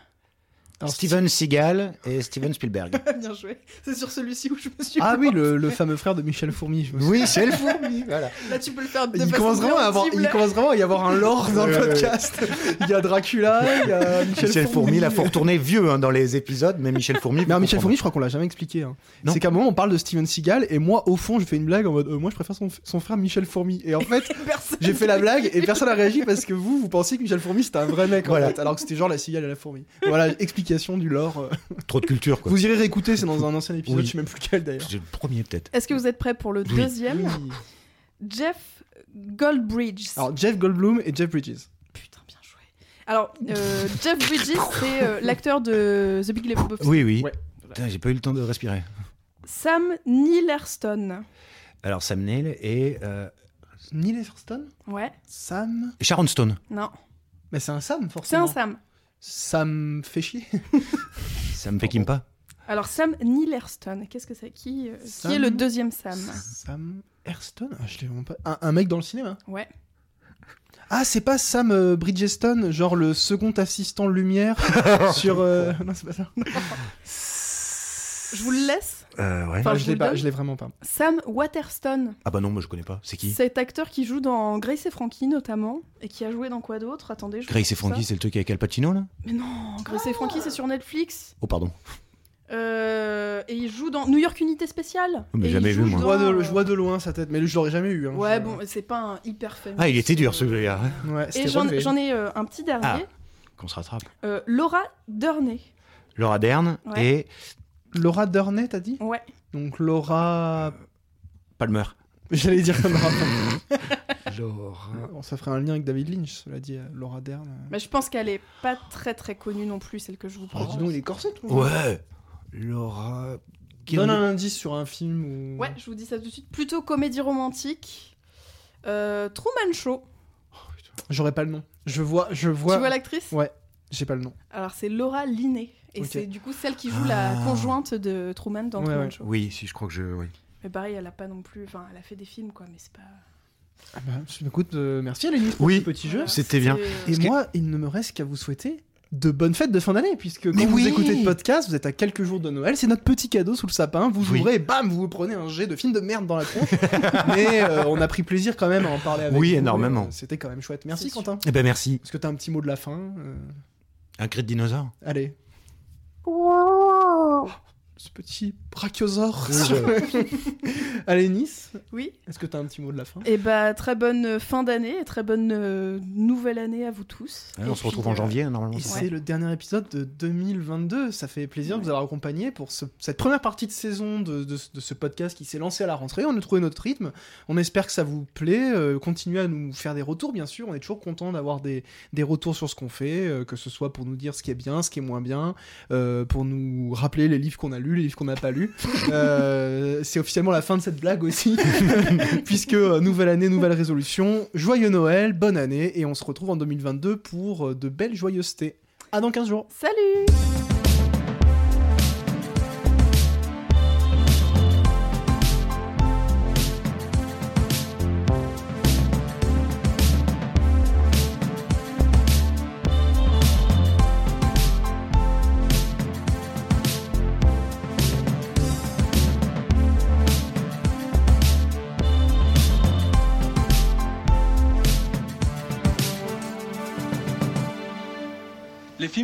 Alors, Steven Seagal et Steven Spielberg. Bien joué. C'est sur celui-ci où je me suis. Ah oui, le, le fameux frère de Michel Fourmi. je me oui, c'est le fourmi. Voilà. Là, tu peux le faire de Il commence, vraiment à avoir, il commence vraiment à y avoir un lore dans le podcast. Il y a Dracula, il y a Michel, Michel Fourmi, il a faut retourner vieux hein, dans les épisodes, mais Michel Fourmi. Mais Michel. Fourmi, je crois qu'on l'a jamais expliqué. hein. Non. C'est qu'à un moment, on parle de Steven Seagal, et moi, au fond, je fais une blague en mode euh, Moi, je préfère son, son frère Michel Fourmi. Et en fait, Personne. j'ai fait la blague, et personne n'a réagi parce que vous, vous pensiez que Michel Fourmi, c'était un vrai mec, en Voilà. fait, alors que c'était genre la cigale et la fourmi. Voilà, explication du lore. euh. Trop de culture, quoi. Vous irez réécouter, c'est dans un ancien épisode, Oui. je sais même plus lequel d'ailleurs. C'est le premier, peut-être. Est-ce que vous êtes prêts pour le Oui. deuxième Oui. Jeff Goldbridge. Alors, Jeff Goldblum et Jeff Bridges. Putain, bien joué. Alors, euh, Jeff Bridges, c'est euh, l'acteur de The Big Lebowski. Oui, oui. Ouais. Putain, J'ai pas eu le temps de respirer. Sam Neilerston. Alors, Sam Neill et euh, Neil Ouais. Sam? Sharon Stone. Non. Mais c'est un Sam, C'est forcément. un Sam. Sam fait chier. Ça me fait me pas. Alors, Sam Neilerston. Qu'est-ce que c'est? Qui, euh, qui est le deuxième Sam? Sam Airston ah, je pas. Un, un mec dans le cinéma? Ouais. Ah, c'est pas Sam euh, Bridgestone, genre le second assistant lumière sur. euh, Non, c'est pas ça. Je vous le laisse. Euh, ouais. Enfin, Ah, je je l'ai le pas, donne. je l'ai vraiment pas. Sam Waterston. Ah bah non, moi je connais pas. C'est qui? Cet acteur qui joue dans Grace et Frankie notamment. Et qui a joué dans quoi d'autre? Attendez, je Grace et Frankie, c'est le truc avec Al Pacino là? Mais non, Grace et Frankie, c'est sur Netflix. Oh pardon. Euh, et il joue dans New York Unité Spéciale. Oh, mais Et jamais vu, Je moi. vois, dans, de, je vois de loin sa tête, mais je l'aurais jamais eu. hein. Ouais, Je- bon, c'est pas un hyper fameux. Ah, il était dur hein. Ouais, Et j'en ai euh, un petit dernier. Ah. Qu'on se rattrape. Euh, Laura Durney. Laura Dern Ouais. et Laura Durney, t'as dit? Ouais. Donc Laura. Palmer. J'allais dire Laura. Laura. Bon, ça ferait un lien avec David Lynch, cela dit, euh, Laura Dern. euh. Mais je pense qu'elle est pas très très connue non plus, celle que je vous Oh, propose. dis donc, il est corset, toi. Ouais. Laura. Donne un indice sur un film ou. Ouais, je vous dis ça tout de suite. Plutôt comédie romantique. Euh, Truman Show. J'aurais pas le nom. Je vois, je vois. Tu vois l'actrice? Ouais, j'ai pas le nom. Alors c'est Laura Linney. Et c'est du coup celle qui joue la Ah. conjointe de Truman dans Ouais, Truman ouais. Show. Oui, si je crois que je. Oui. Mais pareil, elle a pas non plus. Enfin, elle a fait des films quoi, mais c'est pas. Ah bah, écoute, euh, merci Alénis pour Oui. ce petit jeu. C'était bien. c'est- Et que- moi, il ne me reste qu'à vous souhaiter de bonnes fêtes de fin d'année, puisque quand Mais vous oui. écoutez le podcast, vous êtes à quelques jours de Noël, c'est notre petit cadeau sous le sapin, vous Oui. ouvrez et bam, vous vous prenez un jet de film de merde dans la tronche. Mais euh, on a pris plaisir quand même à en parler avec Oui, vous, énormément. et, euh, C'était quand même chouette. Merci. Quentin. Eh ben merci. Est-ce que t'as un petit mot de la fin euh, Un cri de dinosaure? Allez. Ce petit brachiosaure. Allez, Nice, Oui. est-ce que t'as un petit mot de la fin? Et bah très bonne euh, fin d'année et très bonne euh, nouvelle année à vous tous. On se retrouve en euh, janvier, normalement. Et c'est le dernier épisode de 2022. Ça fait plaisir de vous avoir accompagné pour ce- cette première partie de saison de, de- de ce podcast qui s'est lancé à la rentrée. On a trouvé notre rythme. On espère que ça vous plaît. Euh, continuez à nous faire des retours, bien sûr. On est toujours content d'avoir des, des retours sur ce qu'on fait, euh, que ce soit pour nous dire ce qui est bien, ce qui est moins bien, euh, pour nous rappeler les livres qu'on a lus, les livres qu'on n'a pas lus. Euh, c'est officiellement la fin de cette blague aussi, puisque euh, nouvelle année, nouvelle résolution. Joyeux Noël, bonne année, et on se retrouve en 2022 pour euh, de belles joyeusetés. À dans 15 jours. Salut